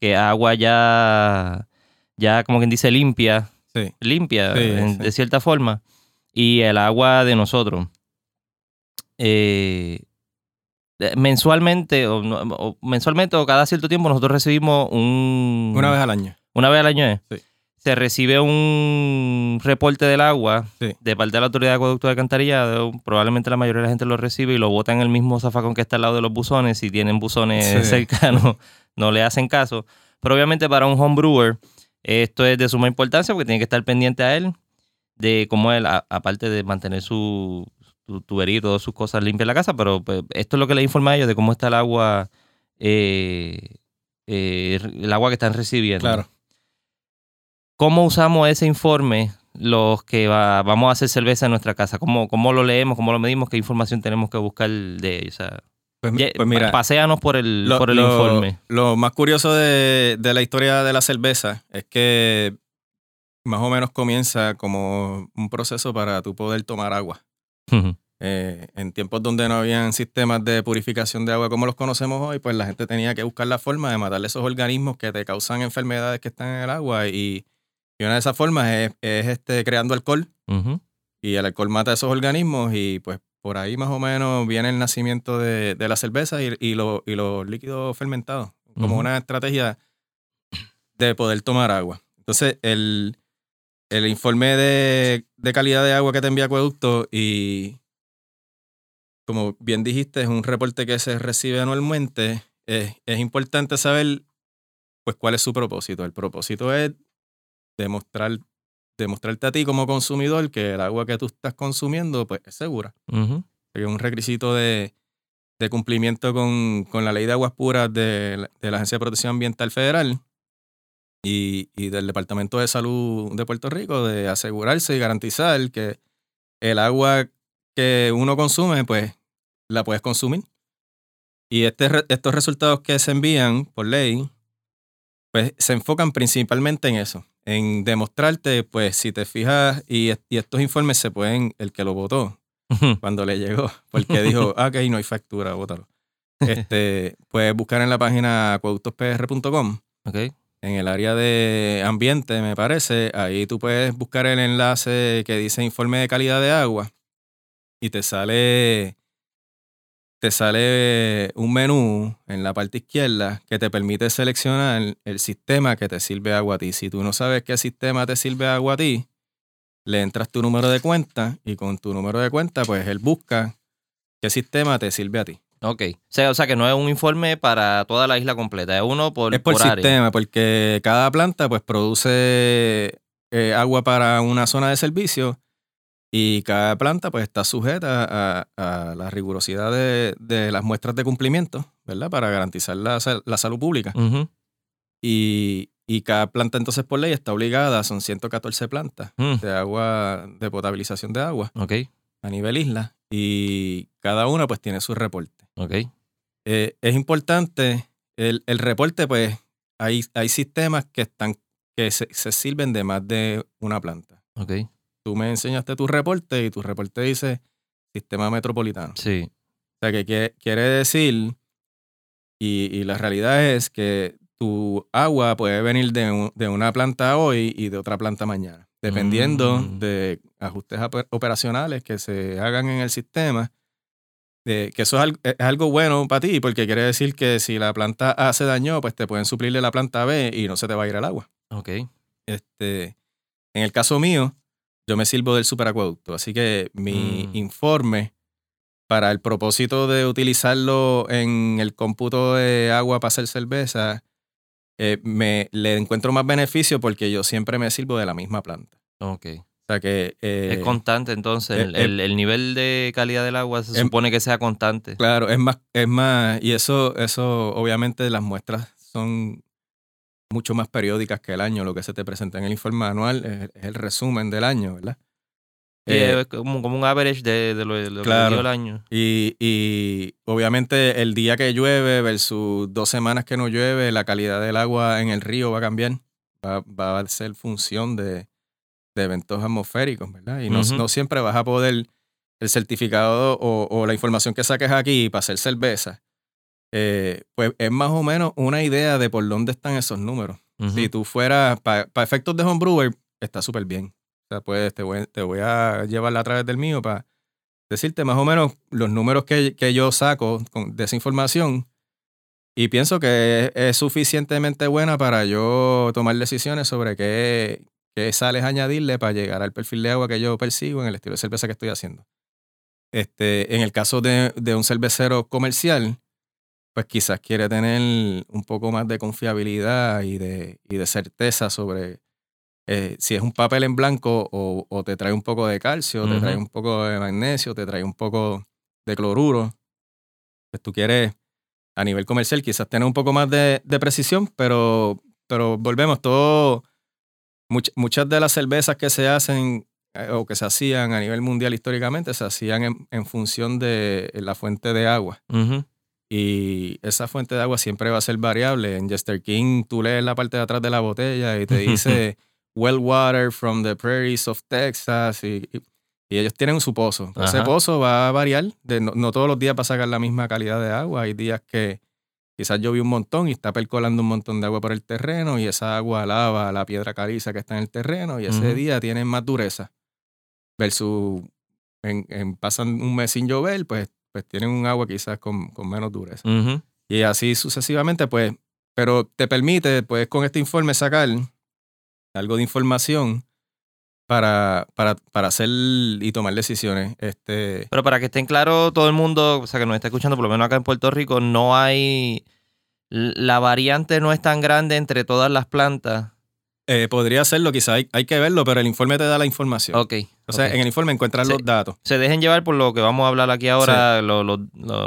que es agua ya, ya como quien dice limpia, Sí. limpia Sí, en- sí. de cierta forma, y el agua de nosotros. Eh, eh, mensualmente o, o mensualmente o cada cierto tiempo nosotros recibimos un Una vez al año. una vez al año es. Sí. Se recibe un reporte del agua Sí. de parte de la autoridad de acueducto de alcantarillado. Probablemente la mayoría de la gente lo recibe y lo bota en el mismo zafacón que está al lado de los buzones. Si tienen buzones Sí. cercanos, no le hacen caso. Pero obviamente para un homebrewer esto es de suma importancia porque tiene que estar pendiente a él de cómo él, a- aparte de mantener su, su tubería y todas sus cosas limpias en la casa, pero pues, esto es lo que le informa a ellos de cómo está el agua, eh, eh, el agua que están recibiendo. Claro. ¿Cómo usamos ese informe los que va- vamos a hacer cerveza en nuestra casa? ¿Cómo, ¿Cómo lo leemos? ¿Cómo lo medimos? ¿Qué información tenemos que buscar de ellos? O sea, Pues, pues mira, paséanos por el, lo, por el lo- informe. lo más curioso de, de la historia de la cerveza es que más o menos comienza como un proceso para tú poder tomar agua. Eh, en tiempos donde no habían sistemas de purificación de agua como los conocemos hoy, pues la gente tenía que buscar la forma de matar esos organismos que te causan enfermedades que están en el agua y, y una de esas formas es, es, este, creando alcohol y el alcohol mata esos organismos y pues por ahí más o menos viene el nacimiento de, de la cerveza y, y, lo- y los líquidos fermentados como una estrategia de poder tomar agua. Entonces el, el informe de, de calidad de agua que te envía Acueducto y como bien dijiste es un reporte que se recibe anualmente, es, es importante saber pues cuál es su propósito. El propósito es demostrar demostrarte a ti como consumidor que el agua que tú estás consumiendo pues, es segura. Es un requisito de, de cumplimiento con, con la ley de aguas puras de, la- de la Agencia de Protección Ambiental Federal y, y del Departamento de Salud de Puerto Rico de asegurarse y garantizar que el agua que uno consume, pues la puedes consumir. Y este, estos resultados que se envían por ley, pues se enfocan principalmente en eso, en demostrarte, pues si te fijas, y, est- y estos informes se pueden, el que lo votó, cuando le llegó, porque dijo, ah, ok, no hay factura, bótalo. Este, puedes buscar en la página acueductospr.com, en el área de ambiente, me parece, ahí tú puedes buscar el enlace que dice informe de calidad de agua y te sale te sale un menú en la parte izquierda que te permite seleccionar el sistema que te sirve agua a ti. Si tú no sabes qué sistema te sirve agua a ti, le entras tu número de cuenta y con tu número de cuenta, pues él busca qué sistema te sirve a ti. Ok. O sea, o sea que no es un informe para toda la isla completa, es uno por, es por, área. sistema, porque cada planta pues produce eh, agua para una zona de servicio y cada planta pues está sujeta a, a la rigurosidad de, de las muestras de cumplimiento, ¿verdad? Para garantizar la, la salud pública. Y, y cada planta entonces por ley está obligada, son 114 plantas Mm. de agua, de potabilización de agua Ok. a nivel isla y cada una pues tiene su reporte. Ok. Eh, es importante, el, el reporte, pues, hay, hay sistemas que están, que se, se sirven de más de una planta. Ok. Tú me enseñaste tu reporte y tu reporte dice sistema metropolitano. Sí. O sea, que quiere, quiere decir, y, y la realidad es que tu agua puede venir de, un- de una planta hoy y de otra planta mañana, dependiendo Mm. de ajustes oper- operacionales que se hagan en el sistema. de- que eso es algo, es algo bueno para ti, porque quiere decir que si la planta A se dañó, pues te pueden suplirle la planta B y no se te va a ir el agua. Ok. Este, en el caso mío, yo me sirvo del superacueducto, así que mi Mm. informe para el propósito de utilizarlo en el cómputo de agua para hacer cerveza, eh, me, le encuentro más beneficio porque yo siempre me sirvo de la misma planta. Ok. O sea que... eh, es constante entonces. eh, el, el- el nivel de calidad del agua se em- supone que sea constante. Claro, es más, es más, y eso, eso obviamente las muestras son mucho más periódicas que el año. Lo que se te presenta en el informe anual es, es el resumen del año, ¿verdad? Eh, es como, como un average de, de lo, de lo Claro. que dio el año. Y, y obviamente el día que llueve versus dos semanas que no llueve, la calidad del agua en el río va a cambiar. Va, va a ser función de, de eventos atmosféricos, ¿verdad? Y no, siempre vas a poder el certificado o, o la información que saques aquí para hacer cerveza, eh, pues es más o menos una idea de por dónde están esos números. Ujú. Si tú fueras, para efectos de homebrewer, está súper bien. O sea, pues te voy, te voy a llevar a través del mío para decirte más o menos los números que, que yo saco con- de esa información. Y pienso que es, es suficientemente buena para yo tomar decisiones sobre qué, qué sales añadirle para llegar al perfil de agua que yo persigo en el estilo de cerveza que estoy haciendo. Este, en el caso de, de un cervecero comercial, pues quizás quiere tener un poco más de confiabilidad y de, y de certeza sobre eh, si es un papel en blanco o, o te trae un poco de calcio, te trae un poco de magnesio, te trae un poco de cloruro. Pues tú quieres, a nivel comercial, quizás tener un poco más de, de precisión, pero, pero volvemos, todo, much- muchas de las cervezas que se hacen eh, o que se hacían a nivel mundial históricamente se hacían en, en función de la fuente de agua. Ujú. Y esa fuente de agua siempre va a ser variable. En Jester King tú lees la parte de atrás de la botella y te dice well water from the prairies of Texas y, y- y ellos tienen su pozo. Ese pozo va a variar. De, no, no todos los días va a sacar la misma calidad de agua. Hay días que quizás llovió un montón y está percolando un montón de agua por el terreno y esa agua lava la piedra caliza que está en el terreno y ese día tienen más dureza. Versus en, en- pasan un mes sin llover, pues, pues tienen un agua quizás con, con menos dureza. Y así sucesivamente, pues, pero te permite, pues, con este informe sacar algo de información para, para, para hacer y tomar decisiones. Este, Pero para que estén claros todo el mundo, o sea, que nos está escuchando, por lo menos acá en Puerto Rico, no hay. La variante no es tan grande entre todas las plantas. Eh, podría hacerlo, quizás hay, hay que verlo, pero el informe te da la información. Ok. O sea, en el informe encuentras Sí. los datos. Se dejen llevar por lo que vamos a hablar aquí ahora, las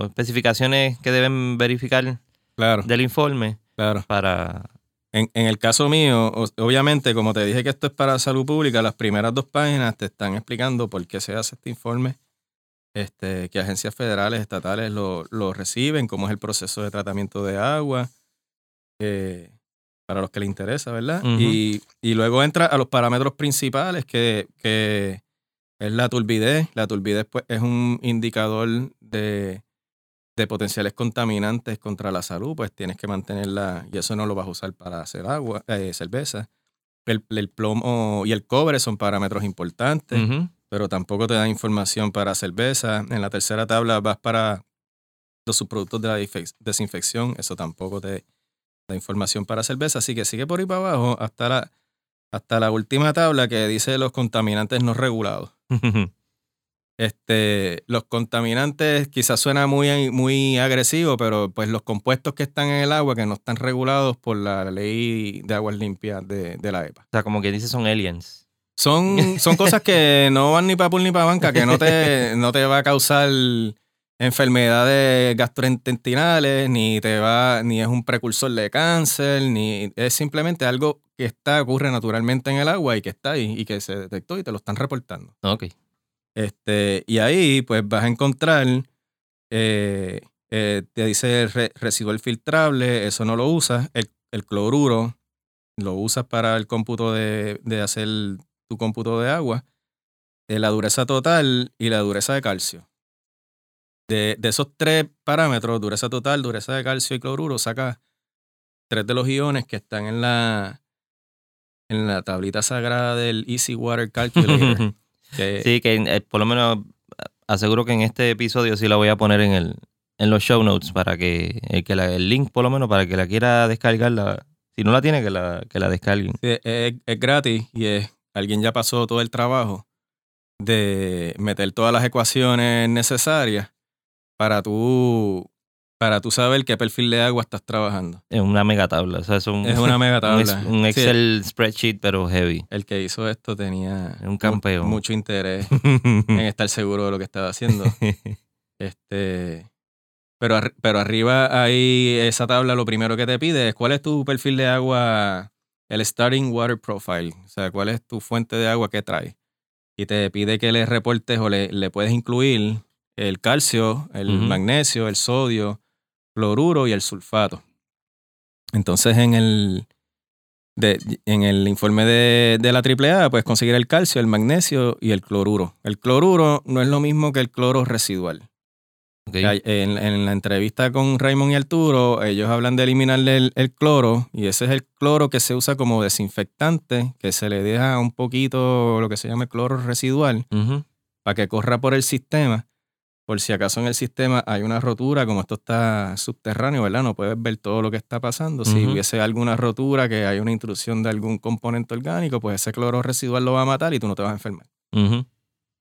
especificaciones que deben verificar Claro, del informe claro. para. En, en el caso mío, obviamente, como te dije que esto es para salud pública, las primeras dos páginas te están explicando por qué se hace este informe, este, qué agencias federales, estatales lo, lo reciben, cómo es el proceso de tratamiento de agua, eh, para los que les interesa, ¿verdad? Y, y luego entra a los parámetros principales, que, que es la turbidez. La turbidez pues, es un indicador de, de potenciales contaminantes contra la salud, pues tienes que mantenerla, y eso no lo vas a usar para hacer agua, eh, cerveza. El, el plomo y el cobre son parámetros importantes, pero tampoco te dan información para cerveza. En la tercera tabla vas para los subproductos de la desinfección, eso tampoco te da información para cerveza, así que sigue por ahí para abajo hasta la, hasta la última tabla que dice los contaminantes no regulados. Este, los contaminantes quizás suena muy, muy agresivo, pero pues los compuestos que están en el agua que no están regulados por la ley de aguas limpias de, de la EPA. O sea, como que dice son aliens. Son, son cosas que no van ni para pool ni para banca, que no te, no te va a causar enfermedades gastrointestinales, ni te va, ni es un precursor de cáncer, ni es simplemente algo que está, ocurre naturalmente en el agua y que está ahí y que se detectó y te lo están reportando. Ok. Este, y ahí pues vas a encontrar, eh, eh, te dice re- residual filtrable, eso no lo usas, el, el cloruro lo usas para el cómputo de, de hacer tu cómputo de agua, eh, la dureza total y la dureza de calcio. De, de esos tres parámetros, dureza total, dureza de calcio y cloruro, saca tres de los iones que están en la, en la tablita sagrada del Easy Water Calculator. que- sí, que eh, por lo menos aseguro que en este episodio sí la voy a poner en el en los show notes para que el, que la- el link por lo menos para que la quiera descargar la, si no la tiene que la, que la descarguen. Sí, es, es gratis y es, alguien ya pasó todo el trabajo de meter todas las ecuaciones necesarias para tú, para tú saber qué perfil de agua estás trabajando. Es una mega tabla, o sea, es un, Es una mega tabla. un Excel spreadsheet pero heavy. el que hizo esto tenía un mu- campeón. mucho interés en estar seguro de lo que estaba haciendo. Este, pero, pero arriba ahí esa tabla lo primero que te pide es cuál es tu perfil de agua, el starting water profile, o sea, cuál es tu fuente de agua que trae. Y te pide que le reportes o le, le puedes incluir el calcio, el magnesio, el sodio, cloruro y el sulfato. Entonces en el, de- en el informe de, de la AAA puedes conseguir el calcio, el magnesio y el cloruro. El cloruro no es lo mismo que el cloro residual. En, en la entrevista con Raymond y Arturo, ellos hablan de eliminarle el, el cloro y ese es el cloro que se usa como desinfectante, que se le deja un poquito lo que se llama el cloro residual para que corra por el sistema. Por si acaso en el sistema hay una rotura, como esto está subterráneo, ¿verdad? No puedes ver todo lo que está pasando. Si hubiese alguna rotura, que hay una intrusión de algún componente orgánico, pues ese cloro residual lo va a matar y tú no te vas a enfermar.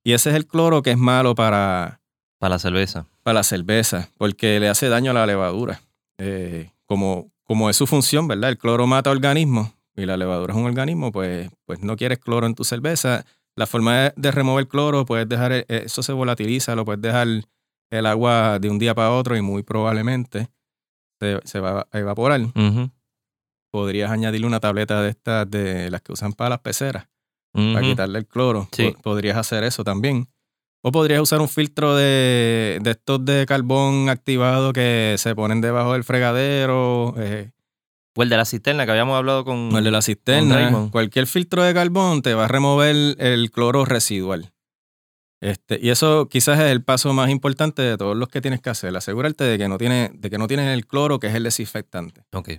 Y ese es el cloro que es malo para, Para la cerveza. para la cerveza, porque le hace daño a la levadura. Eh, como, como es su función, ¿verdad? El cloro mata organismos y la levadura es un organismo, pues, pues no quieres cloro en tu cerveza. La forma de, de remover cloro, puedes dejar, eh, eso se volatiliza, lo puedes dejar el agua de un día para otro y muy probablemente se, se va a evaporar. Podrías añadirle una tableta de estas, de las que usan para las peceras para quitarle el cloro. Sí. Po- Podrías hacer eso también. O podrías usar un filtro de, de estos de carbón activado que se ponen debajo del fregadero, eh, O el de la cisterna que habíamos hablado con. o el de la cisterna. Cualquier filtro de carbón te va a remover el cloro residual. Este, y eso quizás es el paso más importante de todos los que tienes que hacer. Asegurarte de que no tiene, de que no tienes el cloro, que es el desinfectante. Ok.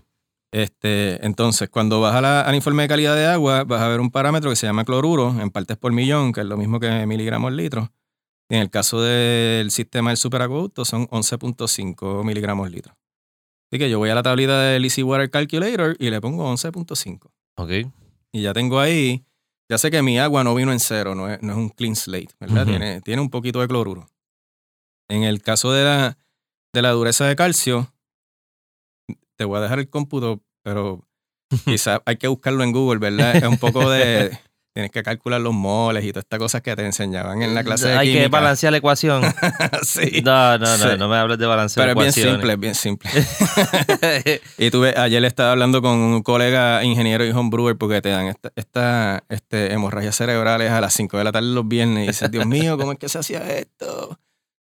Este, entonces, cuando vas a la- al informe de calidad de agua, vas a ver un parámetro que se llama cloruro en partes por millón, que es lo mismo que miligramos litro. Y en el caso del sistema del superacueducto son 11.5 miligramos litro. Así que yo voy a la tablita del Easy Water Calculator y le pongo 11.5. Ok. Y ya tengo ahí, ya sé que mi agua no vino en cero, no es, no es un clean slate, ¿verdad? Tiene, tiene un poquito de cloruro. En el caso de la, de la dureza de calcio, te voy a dejar el cómputo, pero quizás hay que buscarlo en Google, ¿verdad? Es un poco de... Tienes que calcular los moles y todas estas cosas que te enseñaban en la clase de Hay que balancear la ecuación. sí. No, no, no, Sí. no me hables de balancear Pero es bien simple, es bien simple. Y tuve, ayer estaba hablando con un colega ingeniero y homebrewer porque te dan esta, esta este, hemorragias cerebrales a las 5 de la tarde los viernes y dices, Dios mío, ¿cómo es que se hacía esto?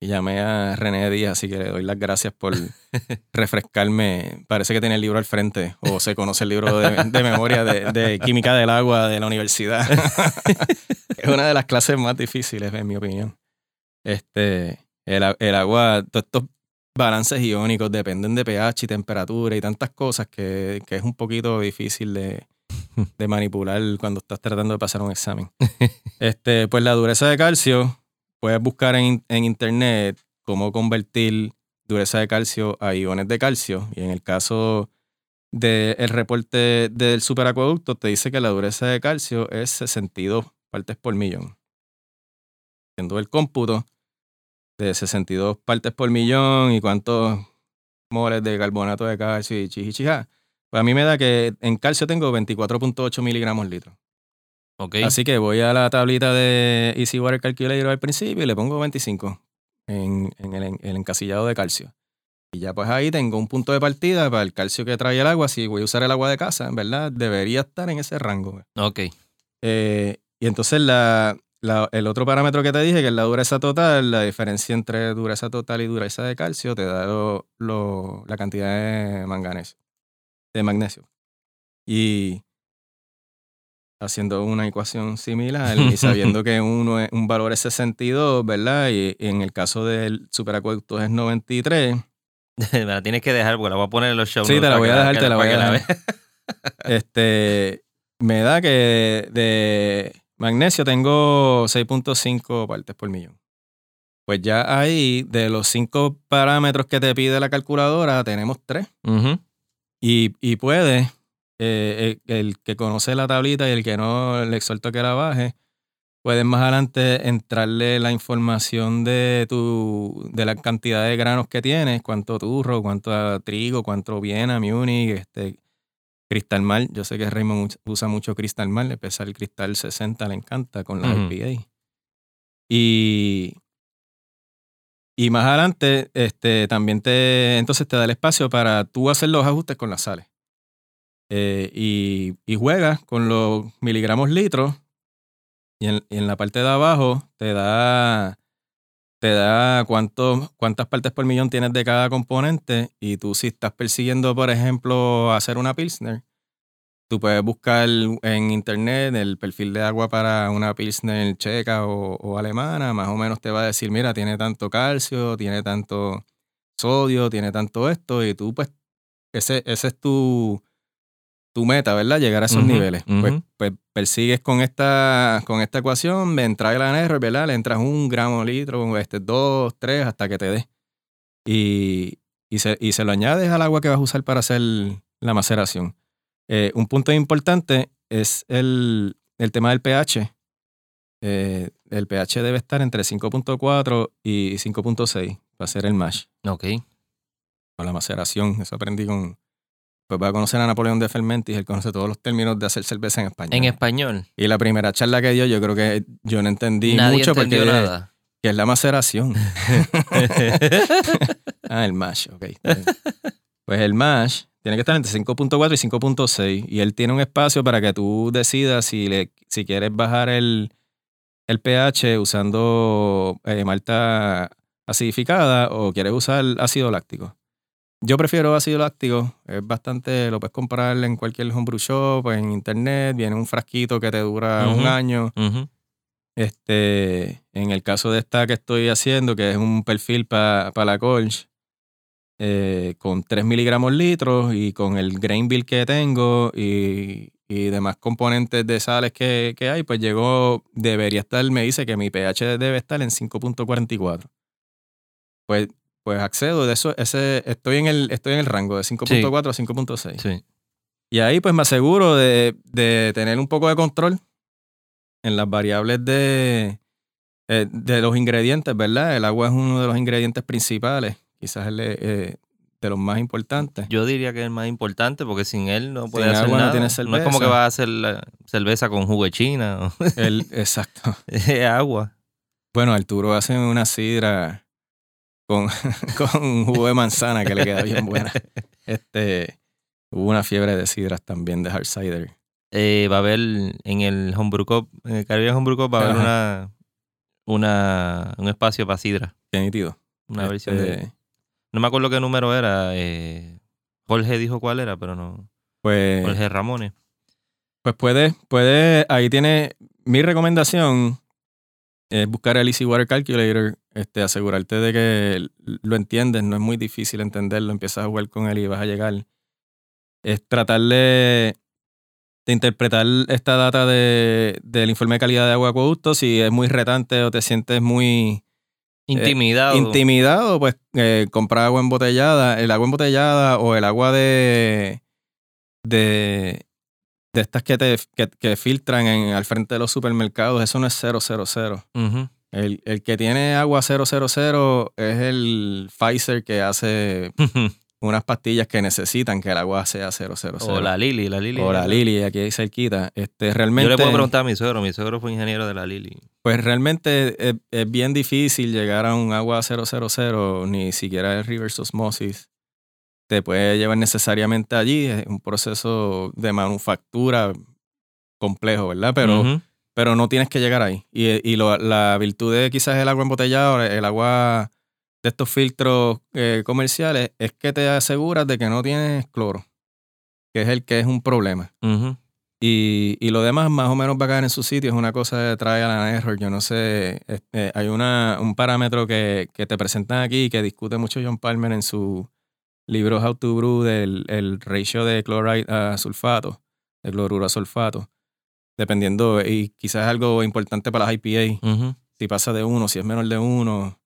Y llamé a René Díaz, así que le doy las gracias por refrescarme. Parece que tiene el libro al frente o se conoce el libro de, de memoria de, de química del agua de la universidad. es una de las clases más difíciles, en mi opinión. Este, el, el agua, todos estos balances iónicos dependen de pH y temperatura y tantas cosas que, que es un poquito difícil de, de manipular cuando estás tratando de pasar un examen. Este, pues la dureza de calcio, puedes buscar en, internet cómo convertir dureza de calcio a iones de calcio. Y en el caso del reporte del superacueducto, te dice que la dureza de calcio es 62 partes por millón. Haciendo el cómputo de 62 partes por millón y cuántos moles de carbonato de calcio y chichichija, pues a mí me da que en calcio tengo 24.8 miligramos litro. Ok. Así que voy a la tablita de Easy Water Calculator al principio y le pongo 25 en, en el, en el encasillado de calcio. Y ya pues ahí tengo un punto de partida para el calcio que trae el agua. Si voy a usar el agua de casa, ¿verdad? Debería estar en ese rango. Ok. Eh, y entonces la, la- el otro parámetro que te dije, que es la dureza total, la diferencia entre dureza total y dureza de calcio, te da lo- lo- la cantidad de manganeso, de magnesio. Y haciendo una ecuación similar y sabiendo que uno es, un valor es 62, ¿verdad? Y, y en el caso del superacueducto es 93. Me la tienes que dejar porque la voy a poner en los show Sí, te la voy a dejar, te la voy a dejar. Este, me da que de magnesio tengo 6.5 partes por millón. Pues ya ahí, de los cinco parámetros que te pide la calculadora, tenemos tres. Y, y puede, eh, el, el que conoce la tablita y el que no, le exhorto que la baje, puedes más adelante entrarle la información de tu de la cantidad de granos que tienes, cuánto turro, cuánto trigo, cuánto viena, Munich, este, Cristal Mal. Yo sé que Raymond usa- mucho Cristal Mal, especial el Cristal 60 le encanta con la. IPA. Y, y más adelante, este, también te, entonces te da el espacio para tú hacer los ajustes con las sales. Eh, y, juegas con los miligramos litros y en, y en la parte de abajo te da, te da cuánto, cuántas partes por millón tienes de cada componente y tú si estás persiguiendo, por ejemplo, hacer una Pilsner, tú puedes buscar en internet el perfil de agua para una Pilsner checa o, o alemana, más o menos te va a decir, mira, tiene tanto calcio, tiene tanto sodio, tiene tanto esto, y tú pues, ese, ese es tu, tu meta, ¿verdad? Llegar a esos niveles. Pues, pues persigues con esta, con esta ecuación, en trial and error, ¿verdad? Le entras un gramo litro, este, dos, tres, hasta que te dé. Y, y, se, y se lo añades al agua que vas a usar para hacer la maceración. Eh, un punto importante es el, el tema del pH. Eh, el pH debe estar entre 5.4 y 5.6 para hacer el mash Ok. con la maceración. Eso aprendí con. Pues voy a conocer a Napoleón de Fermentis, él conoce todos los términos de hacer cerveza en español. En español. y la primera charla que dio, yo creo que yo no entendí Nadie mucho porque nada. que es la maceración. ah, el mash, ok. pues el mash tiene que estar entre 5.4 y 5.6 y él tiene un espacio para que tú decidas si, le, si quieres bajar el, el pH usando eh, malta acidificada o quieres usar ácido láctico. Yo prefiero ácido láctico, es bastante, lo puedes comprar en cualquier homebrew shop, en internet, viene un frasquito que te dura un año. Este, en el caso de esta que estoy haciendo, que es un perfil para la Colch, eh, con 3 miligramos litros y con el grain bill que tengo y, y demás componentes de sales que, que hay, pues llegó, debería estar, me dice que mi pH debe estar en 5.44. Pues, pues accedo de eso, ese, estoy, en el, estoy en el rango de 5.4 a 5.6. Sí. Y ahí pues me aseguro de, de tener un poco de control en las variables de, eh, de los ingredientes, ¿verdad? El agua es uno de los ingredientes principales, quizás el, eh, de los más importantes. Yo diría que es el más importante porque sin él no puede Sin hacer agua no nada. tiene No es como cerveza. que va a hacer la cerveza con jugo de china. El, exacto. es agua. Bueno, Arturo hace una sidra con, con jugo de manzana que le queda bien buena. Este, hubo una fiebre de sidras también de hard cider. Eh, va a haber en el Homebrew Cup, en el Caribbean Homebrew Cup, va a haber una, una, un espacio para sidra. Qué nítido. Una versión de. Este, No me acuerdo qué número era. eh, Jorge dijo cuál era, pero no. Pues, Jorge Ramones. Pues puede, puede, ahí tiene mi recomendación es buscar el Easy Water Calculator, este, asegurarte de que lo entiendes, no es muy difícil entenderlo, empiezas a jugar con él y vas a llegar. Es tratar de, de interpretar esta data de, del informe de calidad de agua acueducto, si es muy retante o te sientes muy Intimidado. intimidado, pues eh, comprar agua embotellada, el agua embotellada o el agua de de, de estas que te que, que filtran en, al frente de los supermercados, eso no es 000. Ujú. El, el que tiene agua 000 es el Pfizer que hace unas pastillas que necesitan que el agua sea 000. o la Lili, la Lili. O la Lili, aquí hay cerquita. Este, realmente, Yo le puedo preguntar a mi suegro. Mi suegro fue ingeniero de la Lili. Pues realmente es, es bien difícil llegar a un agua 000, ni siquiera el reverse osmosis te puede llevar necesariamente allí. Es un proceso de manufactura complejo, ¿verdad? Pero. Pero no tienes que llegar ahí. Y, y lo- la virtud de quizás el agua embotellada, el agua de estos filtros eh, comerciales, es que te aseguras de que no tienes cloro, que es el que es un problema. Y, y lo demás más o menos va a caer en su sitio. Es una cosa de trial and error. Yo no sé. este, hay una, un parámetro que, que te presentan aquí que discute mucho John Palmer en su libro How to Brew del el ratio de chloride a sulfato, de cloruro a sulfato. Dependiendo, y quizás es algo importante para las IPA. Si pasa de uno, si es menor de uno,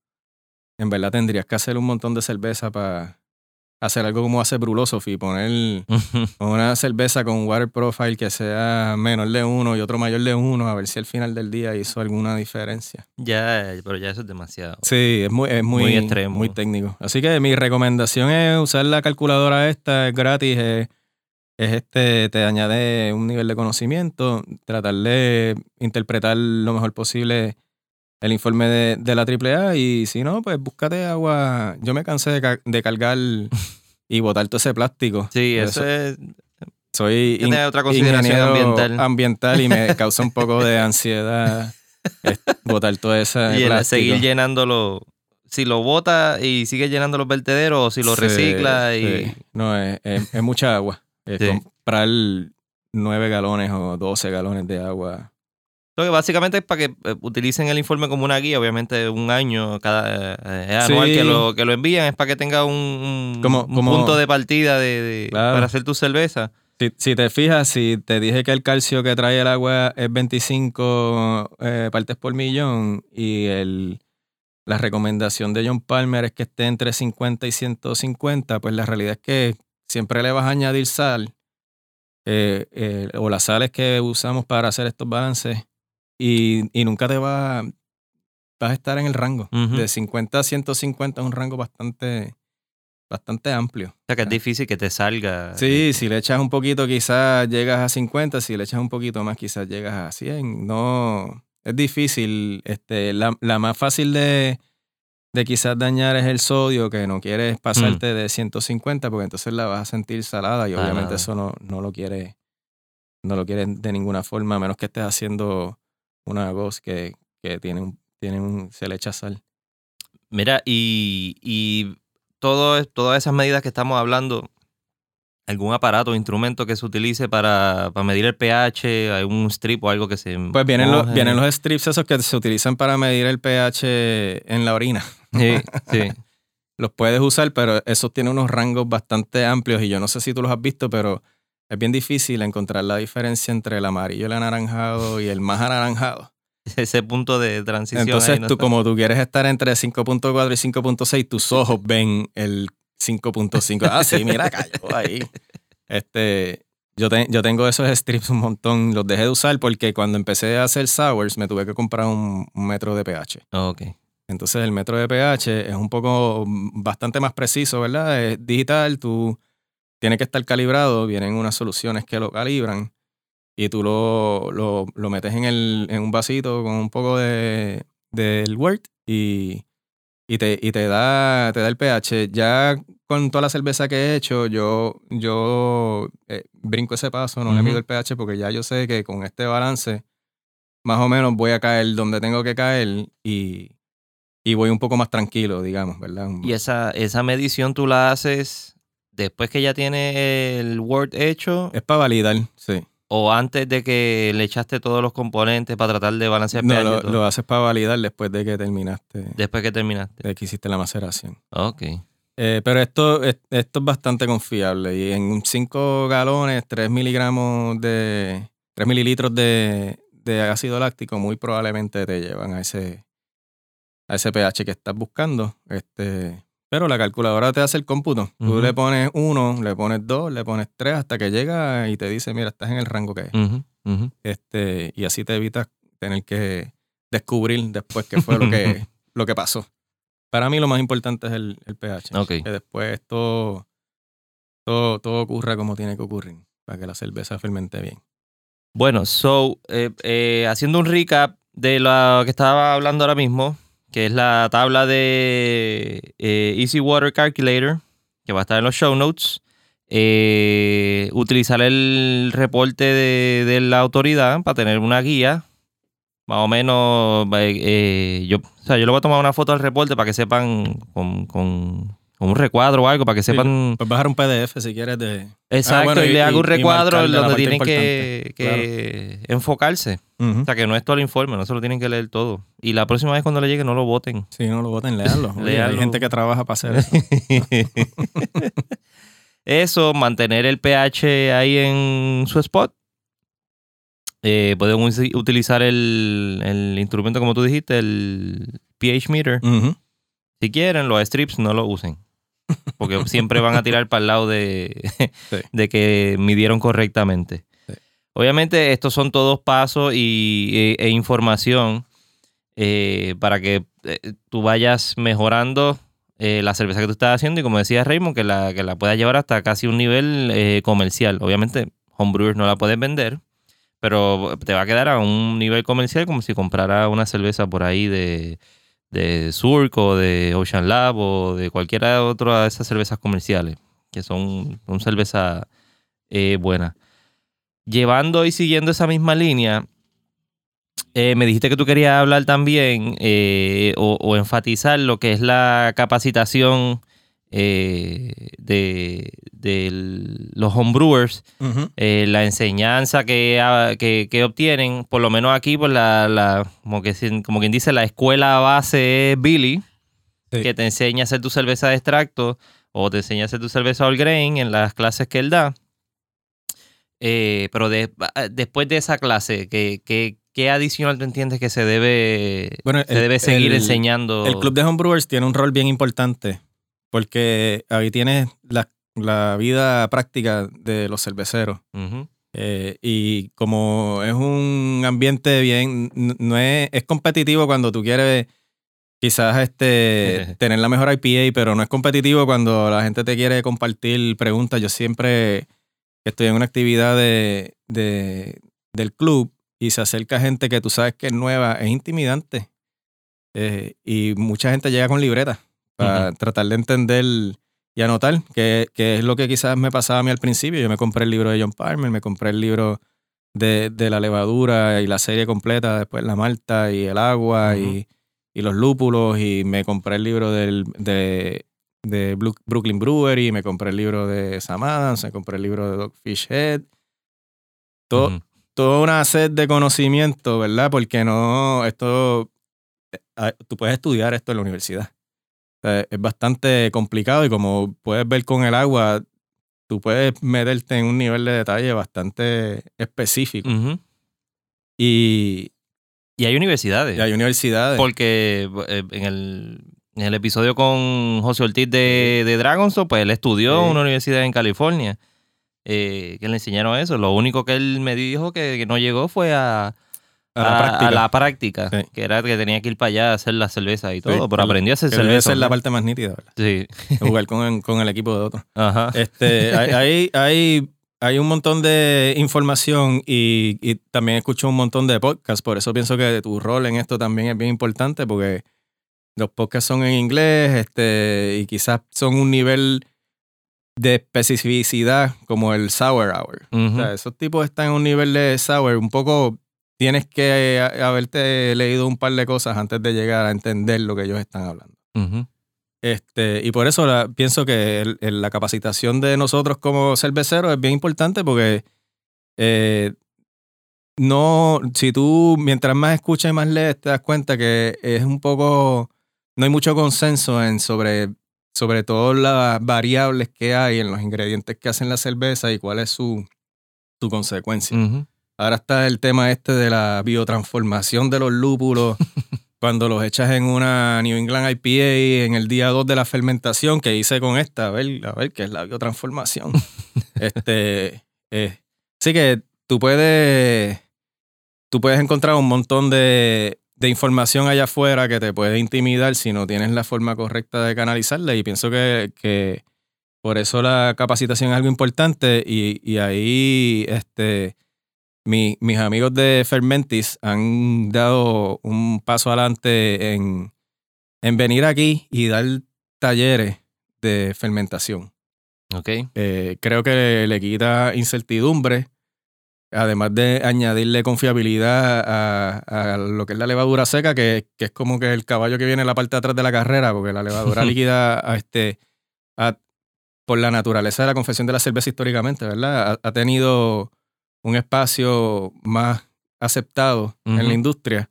en verdad tendrías que hacer un montón de cerveza para hacer algo como hace Brulosophy, poner Ujú. una cerveza con water profile que sea menor de uno y otro mayor de uno, a ver si al final del día hizo alguna diferencia. Ya, pero ya eso es demasiado. Sí, es muy, es muy, Muy extremo. muy técnico. Así que mi recomendación es usar la calculadora esta, es gratis, es este, te añade un nivel de conocimiento, tratar de interpretar lo mejor posible el informe de, de la AAA y si no, pues búscate agua. Yo me cansé de, ca- de cargar y botar todo ese plástico. Sí, Eso- eso es. soy tener otra consideración ingeniero ambiental. ambiental y me causa un poco de ansiedad botar toda esa y el- plástico. seguir llenándolo. Si lo bota y sigue llenando los vertederos, o si lo Sí, recicla y. sí. No, es, es- es mucha agua. Sí. comprar 9 galones o 12 galones de agua. Lo que básicamente es para que eh, utilicen el informe como una guía, obviamente un año cada eh, es anual Sí. que lo que lo envían es para que tenga un, un- Como- un como- punto de partida de, de- Claro. para hacer tu cerveza. Si, si te fijas, si te dije que el calcio que trae el agua es 25 eh, partes por millón y el, la recomendación de John Palmer es que esté entre 50 y 150, pues la realidad es que siempre le vas a añadir sal eh, eh, o las sales que usamos para hacer estos balances y, y nunca te va, vas a estar en el rango. De 50 a 150 es un rango bastante, bastante amplio. O sea que es Ah. difícil que te salga. Sí, si le echas un poquito quizás llegas a 50, si le echas un poquito más quizás llegas a 100. No, es difícil. Este, la, la más fácil de, de quizás dañar es el sodio, que no quieres pasarte de 150 porque entonces la vas a sentir salada y obviamente eso no, no lo quieres no lo quieres de ninguna forma, a menos que estés haciendo una voz que, que tiene un, tiene un, se le echa sal. Mira, y, y todo, todas esas medidas que estamos hablando, algún aparato o instrumento que se utilice para, para medir el pH, algún strip o algo que se. Pues vienen los, vienen los strips esos que se utilizan para medir el pH en la orina. Sí, sí. los puedes usar, pero esos tienen unos rangos bastante amplios y yo no sé si tú los has visto, pero es bien difícil encontrar la diferencia entre el amarillo, el anaranjado y el más anaranjado. Ese punto de transición. Entonces no tú está. como tú quieres estar entre 5.4 y 5.6, tus ojos ven el 5.5. Ah, sí, mira, cayó ahí. Este, yo, te- yo tengo esos strips un montón, los dejé de usar porque cuando empecé a hacer sours me tuve que comprar un, un metro de pH. Ok. Entonces el metro de pH es un poco mm, bastante más preciso, ¿verdad? Es digital, tú tienes que estar calibrado, vienen unas soluciones que lo calibran y tú lo, lo, lo metes en, el, en un vasito con un poco de, del Word y, y, te, y te, da, te da el pH. Ya con toda la cerveza que he hecho, yo, yo eh, brinco ese paso, no le mido el pH porque ya yo sé que con este balance más o menos voy a caer donde tengo que caer y, y voy un poco más tranquilo, digamos, ¿verdad? Y esa, esa medición tú la haces después que ya tiene el Word hecho Es para validar, sí. o antes de que le echaste todos los componentes para tratar de balancear No, lo, lo haces para validar después de que terminaste, Después que terminaste. de que hiciste la maceración. Ok. Eh, pero esto, es- esto es bastante confiable y en 5 galones, 3 miligramos de, 3 mililitros de, de ácido láctico muy probablemente te llevan a ese, a ese pH que estás buscando. Este, pero la calculadora te hace el cómputo. Tú le pones 1, le pones 2, le pones 3 hasta que llega y te dice, mira, estás en el rango que es. Este, y así te evitas tener que descubrir después qué fue lo que, lo que pasó. Para mí lo más importante es el, el pH. Ok. Que después todo, todo, todo ocurra como tiene que ocurrir para que la cerveza fermente bien. Bueno, so, eh, eh, haciendo un recap de lo que estaba hablando ahora mismo, que es la tabla de eh, Easy Water Calculator, que va a estar en los show notes. eh, utilizar el reporte de, de la autoridad para tener una guía. Más o menos, eh, eh, yo, o sea, yo le voy a tomar una foto al reporte para que sepan con, un recuadro o algo, para que sepan Puedes bajar un PDF si quieres de... Exacto, bueno, y, y- le hago un recuadro donde tienen que, enfocarse. Ujú. O sea, que no es todo el informe, no se lo tienen que leer todo. Y la próxima vez cuando le llegue, no lo voten. Si no lo voten, leanlo. Hay gente que trabaja para hacer eso. Eso, mantener el pH ahí en su spot. Eh, pueden usi- utilizar el, el instrumento, como tú dijiste, el pH meter. Si quieren, los strips no lo usen. Porque siempre van a tirar para el lado de, Sí. de que midieron correctamente. Sí. Obviamente, estos son todos pasos y, e, e información eh, para que eh, tú vayas mejorando eh, la cerveza que tú estás haciendo y como decía Raymond, que la, que la puedas llevar hasta casi un nivel comercial. Obviamente, homebrewers no la puedes vender, pero te va a quedar a un nivel comercial como si comprara una cerveza por ahí de, de Surk o de Ocean Lab o de cualquiera otra de esas cervezas comerciales, que son, son cervezas eh. Llevando y siguiendo esa misma línea, eh, me dijiste que tú querías hablar también eh, o enfatizar lo que es la capacitación eh, de, de los homebrewers, eh, la enseñanza que, que, que obtienen, por lo menos aquí, por la, la- como, que, como quien dice, la escuela base es Billy, Sí. que te enseña a hacer tu cerveza de extracto o te enseña a hacer tu cerveza all grain en las clases que él da. Eh, pero de- ah, después de esa clase, ¿qué, qué, qué adicional tú entiendes que se debe, Bueno, se el- debe seguir el- enseñando? El Club de Homebrewers tiene un rol bien importante porque ahí tienes la, la vida práctica de los cerveceros. Eh, y como es un ambiente bien, no es, es competitivo cuando tú quieres quizás este, tener la mejor IPA, pero no es competitivo cuando la gente te quiere compartir preguntas. Yo siempre estoy en una actividad de, de- del club y se acerca gente que tú sabes que es nueva, es intimidante. Eh, y mucha gente llega con libreta para tratar de entender y anotar, que, que es lo que quizás me pasaba a mí al principio. Yo me compré el libro de John Palmer, me compré el libro de, de la levadura y la serie completa, después la malta y el agua y, y los lúpulos, y me compré el libro del, de, de Brooklyn Brewery, me compré el libro de Sam Adams, me compré el libro de Dogfish Head. Todo, toda una sed de conocimiento, ¿verdad? Porque no, esto, eh, tú puedes estudiar esto en la universidad. Sea, es bastante complicado y como puedes ver con el agua, tú puedes meterte en un nivel de detalle bastante específico. Y, Y hay universidades. y hay universidades. Porque eh, en el, en el episodio con José Ortiz de, de Dragonstone, pues él estudió Sí. en una universidad en California. eh, que le enseñaron eso. Lo único que él me dijo que, que no llegó fue a, a la a- práctica. a la práctica, Sí. que era que tenía que ir para allá a hacer la cerveza y todo, Sí, pero aprendió a hacer que cerveza. ser la ¿no? parte más nítida, ¿verdad? Sí, Jugar con, con el equipo de otro. ajá. Este, hay, hay, un montón de información y, y también escucho un montón de podcasts, por eso pienso que tu rol en esto también es bien importante porque los podcasts son en inglés este, y quizás son un nivel de especificidad como el Sour Hour. O sea, esos tipos están en un nivel de Sour un poco... Tienes que eh, haberte leído un par de cosas antes de llegar a entender lo que ellos están hablando. Este, y por eso la- pienso que el- el- la capacitación de nosotros como cerveceros es bien importante porque eh, no, si tú mientras más escuchas y más lees, te das cuenta que es un poco, no hay mucho consenso en sobre, sobre todas las variables que hay en los ingredientes que hacen la cerveza y cuál es su, su consecuencia. Ujú. Ahora está el tema este de la biotransformación de los lúpulos. cuando los echas en una New England IPA en el día 2 de la fermentación, que hice con esta, a ver, a ver qué es la biotransformación. este, eh, sí que tú puedes, tú puedes encontrar un montón de, de información allá afuera que te puede intimidar si no tienes la forma correcta de canalizarla. Y pienso que, que por eso la capacitación es algo importante y, y ahí este, mi- mis amigos de Fermentis han dado un paso adelante en, en venir aquí y dar talleres de fermentación. Ok. Eh, creo que le quita incertidumbre, además de añadirle confiabilidad a, a lo que es la levadura seca, que, que es como que el caballo que viene en la parte de atrás de la carrera, porque la levadura líquida, a este, a- por la naturaleza de la confección de la cerveza históricamente, ¿verdad? Ha, ha tenido un espacio más aceptado en la industria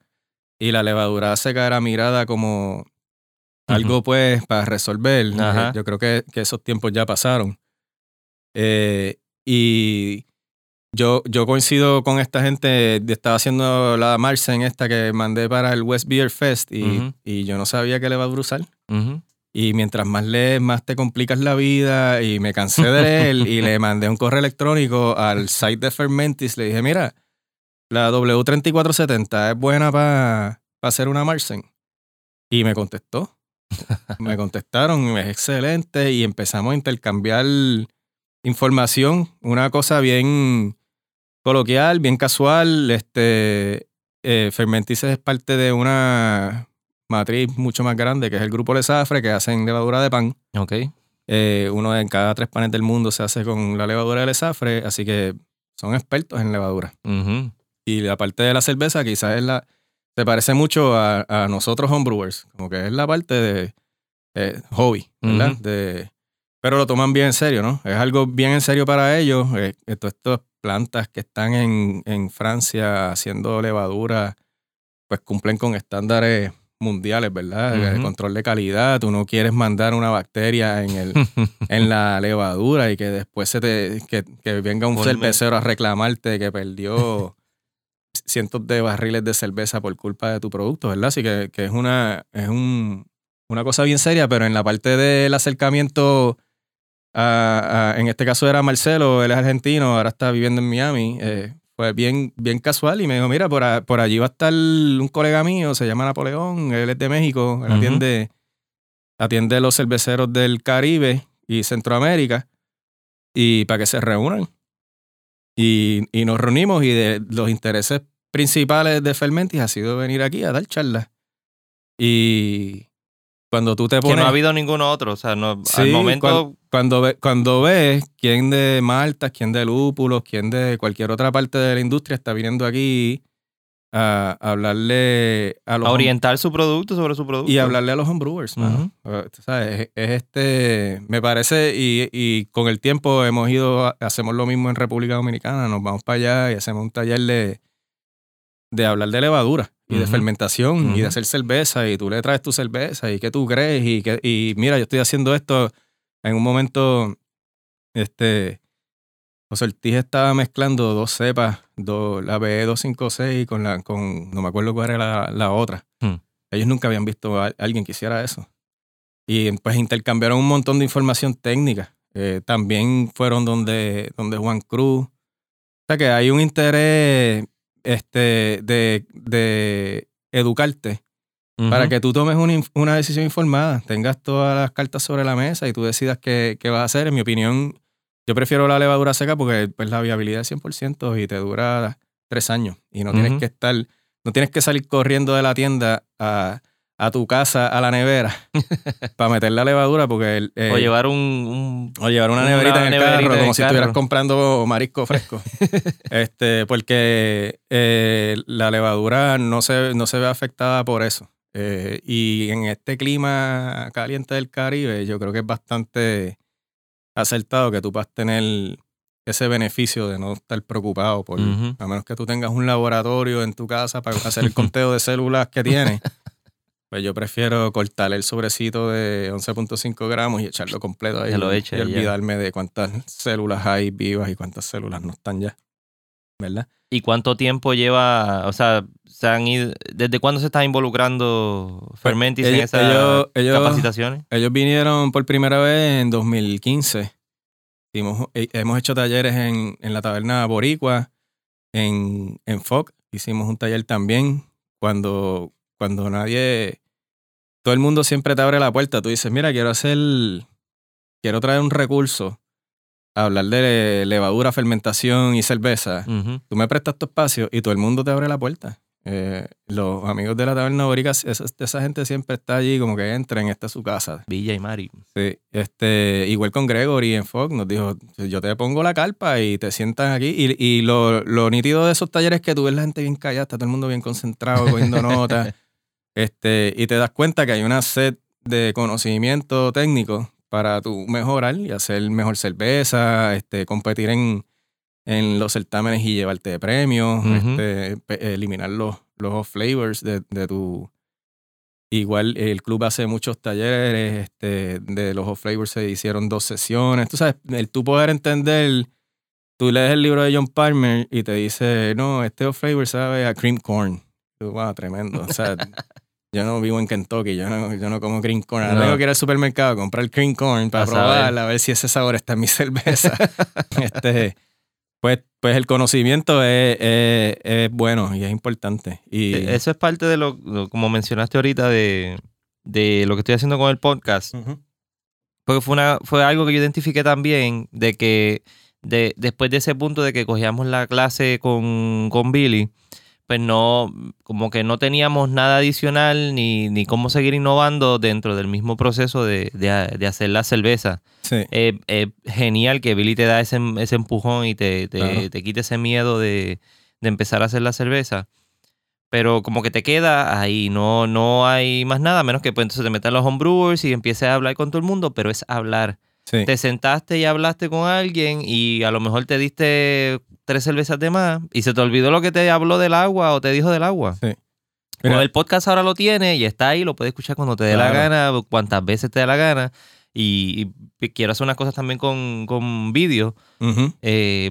y la levadura seca era mirada como algo pues para resolver. Eh, Yo creo que, que esos tiempos ya pasaron. Eh, y yo, yo coincido con esta gente, estaba haciendo la marcha en esta que mandé para el West Beer Fest y, y yo no sabía que levadura usar. Y mientras más lees, más te complicas la vida. Y me cansé de leer y le mandé un correo electrónico al site de Fermentis. Le dije, mira, la W3470 es buena para hacer una Marsen. Y me contestó. me contestaron, es excelente. Y empezamos a intercambiar información. Una cosa bien coloquial, bien casual. Este, eh, Fermentis es parte de una matriz mucho más grande, que es el grupo Lesafre, que hacen levadura de pan. Ok. Eh, uno de cada tres panes del mundo se hace con la levadura de Lesafre, así que son expertos en levadura. Y la parte de la cerveza quizás es la... Se parece mucho a, a nosotros homebrewers, como que es la parte de eh, hobby, ¿verdad? De pero lo toman bien en serio, ¿no? Es algo bien en serio para ellos. Eh, eh, todas estas plantas que están en, en Francia haciendo levadura, pues cumplen con estándares mundiales, ¿verdad? El control de calidad. Tú no quieres mandar una bacteria en, el, en la levadura y que después se te, que, que venga un Ponme- cervecero a reclamarte que perdió cientos de barriles de cerveza por culpa de tu producto, ¿verdad? Así que, que es una es un, una cosa bien seria, pero en la parte del acercamiento, a- a- en este caso era Marcelo, él es argentino, ahora está viviendo en Miami, eh, fue bien, bien casual y me dijo, mira, por, a- por allí va a estar un colega mío, se llama Napoleón, él es de México, él atiende, atiende los cerveceros del Caribe y Centroamérica y para que se reúnan. Y, y nos reunimos y de los intereses principales de Fermentis ha sido venir aquí a dar charlas. Y cuando tú te Que pones... no ha habido ninguno otro. O sea, no, al Sí, momento. Cuando, ve- cuando ves quién de maltas, quién de lúpulos, quién de cualquier otra parte de la industria está viniendo aquí a, a hablarle a los a orientar su producto sobre su producto. y hablarle a los homebrewers, mano. Uh, tú sabes, es, es este, me parece, y, y con el tiempo hemos ido, a- hacemos lo mismo en República Dominicana, nos vamos para allá y hacemos un taller de, de hablar de levadura y de Ujú. fermentación y de hacer cerveza y tú le traes tu cerveza y qué tú crees y, que, y mira, yo estoy haciendo esto en un momento, este, José Ortiz estaba mezclando dos cepas, dos, la BE256 con la, con, no me acuerdo cuál era la, la otra. Hmm. Ellos nunca habían visto a alguien que hiciera eso. Y pues intercambiaron un montón de información técnica. Eh, también fueron donde, donde Juan Cruz. O sea que hay un interés este, de, de educarte para que tú tomes una, una decisión informada, tengas todas las cartas sobre la mesa y tú decidas qué, qué vas a hacer. En mi opinión, yo prefiero la levadura seca porque pues, la viabilidad es 100% y te dura tres años. Y no tienes que estar, no tienes que salir corriendo de la tienda a, a tu casa, a la nevera, para meter la levadura porque... el, eh, O llevar un. un- o llevar una una neverita en el carro, como el si estuvieras carro. comprando marisco fresco. este, porque eh, la levadura no se, no se ve afectada por eso. Eh, y en este clima caliente del Caribe, yo creo que es bastante acertado que tú puedas tener ese beneficio de no estar preocupado por, a menos que tú tengas un laboratorio en tu casa para hacer el conteo de células que tienes. Pues yo prefiero cortar el sobrecito de 11.5 gramos y echarlo completo ahí. Lo y- eche y ya. olvidarme de cuántas células hay vivas y cuántas células no están ya. ¿Verdad? ¿Y cuánto tiempo lleva? O sea, se han ido, ¿desde cuándo se está involucrando Fermentis en ellos- esas ellos- ellos- capacitaciones? Ellos vinieron por primera vez en 2015. Hicimos- eh, hemos hecho talleres en, en la taberna Boricua, en, en FOC. Hicimos un taller también cuando, cuando nadie... Todo el mundo siempre te abre la puerta. Tú dices, mira, quiero hacer... Quiero traer un recurso. a Hablar de levadura, fermentación y cerveza. Ujú. Tú me prestas tu espacio y todo el mundo te abre la puerta. Eh, los amigos de la taberna Borica, esa, esa gente siempre está allí como que entren, esta es su casa. Villa y Mari. Sí, este, igual con Gregory en Fox nos dijo, yo te pongo la carpa y te sientas aquí. Y, y lo, lo nítido de esos talleres es que tú ves la gente bien callada, está todo el mundo bien concentrado, cogiendo notas. Este, y te das cuenta que hay una set de conocimiento técnico para tú mejorar y hacer mejor cerveza, este, competir en, en los certámenes y llevarte premios, este, eliminar los, los off flavors de, de tu, Igual el club hace muchos talleres, este, de los off flavors se hicieron dos sesiones. Tú sabes, el tú poder entender, tú lees el libro de John Palmer y te dice, no, este off flavor sabe a cream corn. Wow, tremendo. O sea, yo no vivo en Kentucky, yo no, yo no como cream corn. Ahora No. tengo que ir al supermercado a comprar cream corn para A saber. probarla, a ver si ese sabor está en mi cerveza. este, pues, pues el conocimiento es, es- es bueno y es importante. Y, E- Eso es parte de lo, como mencionaste ahorita, de, de lo que estoy haciendo con el podcast. Porque fue, una, fue algo que yo identifiqué también, de que de, después de ese punto de que cogíamos la clase con, con Billy, pues no, como que no teníamos nada adicional ni, ni cómo seguir innovando dentro del mismo proceso de, de- de hacer la cerveza. Sí. Eh, eh, genial que Billy te da ese, ese empujón y te, te, Claro. te quite ese miedo de, de empezar a hacer la cerveza. Pero como que te queda ahí, no, no hay más nada, menos que pues entonces te metas los homebrewers y empieces a hablar con todo el mundo, pero es hablar. Sí. te sentaste y hablaste con alguien y a lo mejor te diste tres cervezas de más y se te olvidó lo que te habló del agua o te dijo del agua. Sí. Pues Mira. el podcast ahora lo tiene y está ahí, lo puedes escuchar cuando te dé la gana, cuantas veces te dé la gana. Y, y quiero hacer unas cosas también con, con vídeo Ujú.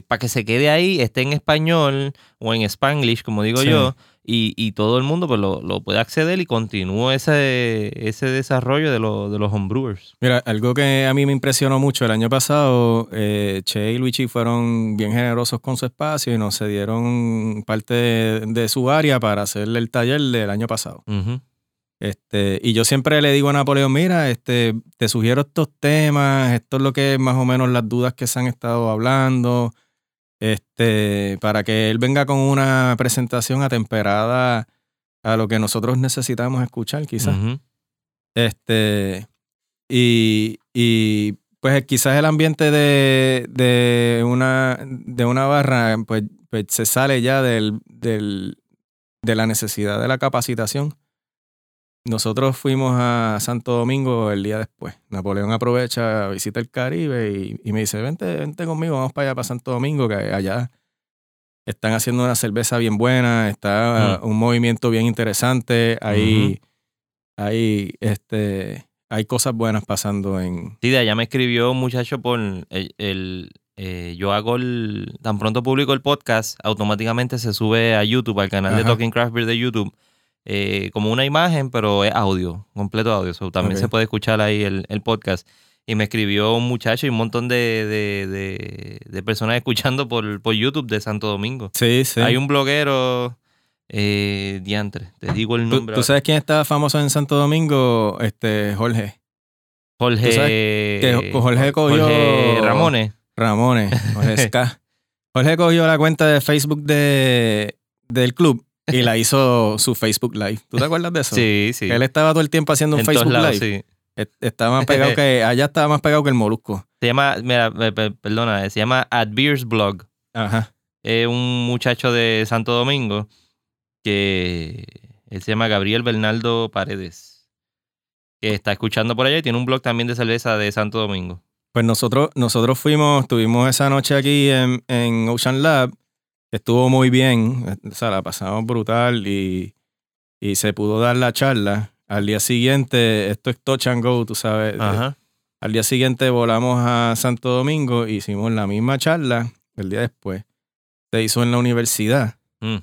para que se quede ahí, esté en español o en spanglish, como digo Sí. yo, y, y todo el mundo pues, lo, lo puede acceder y continúe ese, ese desarrollo de, lo- de los homebrewers. Mira, algo que a mí me impresionó mucho el año pasado, eh, Che y Luigi fueron bien generosos con su espacio y nos cedieron parte de, de su área para hacerle el taller del año pasado. Este, y yo siempre le digo a Napoleón, mira, este, te sugiero estos temas, esto es lo que es más o menos las dudas que se han estado hablando, este, para que él venga con una presentación atemperada a lo que nosotros necesitamos escuchar, quizás. Este, y, y, pues quizás el ambiente de, de, una, de una barra, pues, pues se sale ya del, del, de la necesidad de la capacitación. Nosotros fuimos a Santo Domingo el día después. Napoleón aprovecha, visita el Caribe y, y me dice, vente, vente conmigo, vamos para allá, para Santo Domingo, que allá están haciendo una cerveza bien buena, está un movimiento bien interesante, hay, hay, este, hay cosas buenas pasando en... Sí, de allá me escribió un muchacho por el, el, eh, yo hago el, tan pronto publico el podcast, automáticamente se sube a YouTube, al canal de. Talking Craft Beer de YouTube, eh, como una imagen, pero es audio, completo audio. So, también se puede escuchar ahí el, el podcast. Y me escribió un muchacho y un montón de, de, de- de personas escuchando por, por YouTube de Santo Domingo. Sí, sí. Hay un bloguero, eh, diantre, te digo el ¿Tú, nombre. tú sabes quién está famoso en Santo Domingo? Este, Jorge. Jorge, tú sabes que Jorge cogió- Jorge Ramones. Ramones, Jorge Ska. Jorge cogió la cuenta de Facebook de, del club y la hizo su Facebook Live. ¿Tú te acuerdas de eso? Sí, sí. Que él estaba todo el tiempo haciendo un en todos Facebook lados, Live. sí. Et- Estaba más pegado que, allá estaba más pegado que el molusco. Se llama, mira, pe- pe- perdona, se llama At Beers Blog. Ajá. Es un muchacho de Santo Domingo que él se llama Gabriel Bernardo Paredes. Que está escuchando por allá y tiene un blog también de cerveza de Santo Domingo. Pues nosotros, nosotros fuimos, tuvimos esa noche aquí en, en Ocean Lab. Estuvo muy bien, o sea, la pasamos brutal y, y se pudo dar la charla. Al día siguiente, esto es touch and go, tú sabes. Ajá. Al día siguiente volamos a Santo Domingo, hicimos la misma charla el día después. Se hizo en la universidad Mm.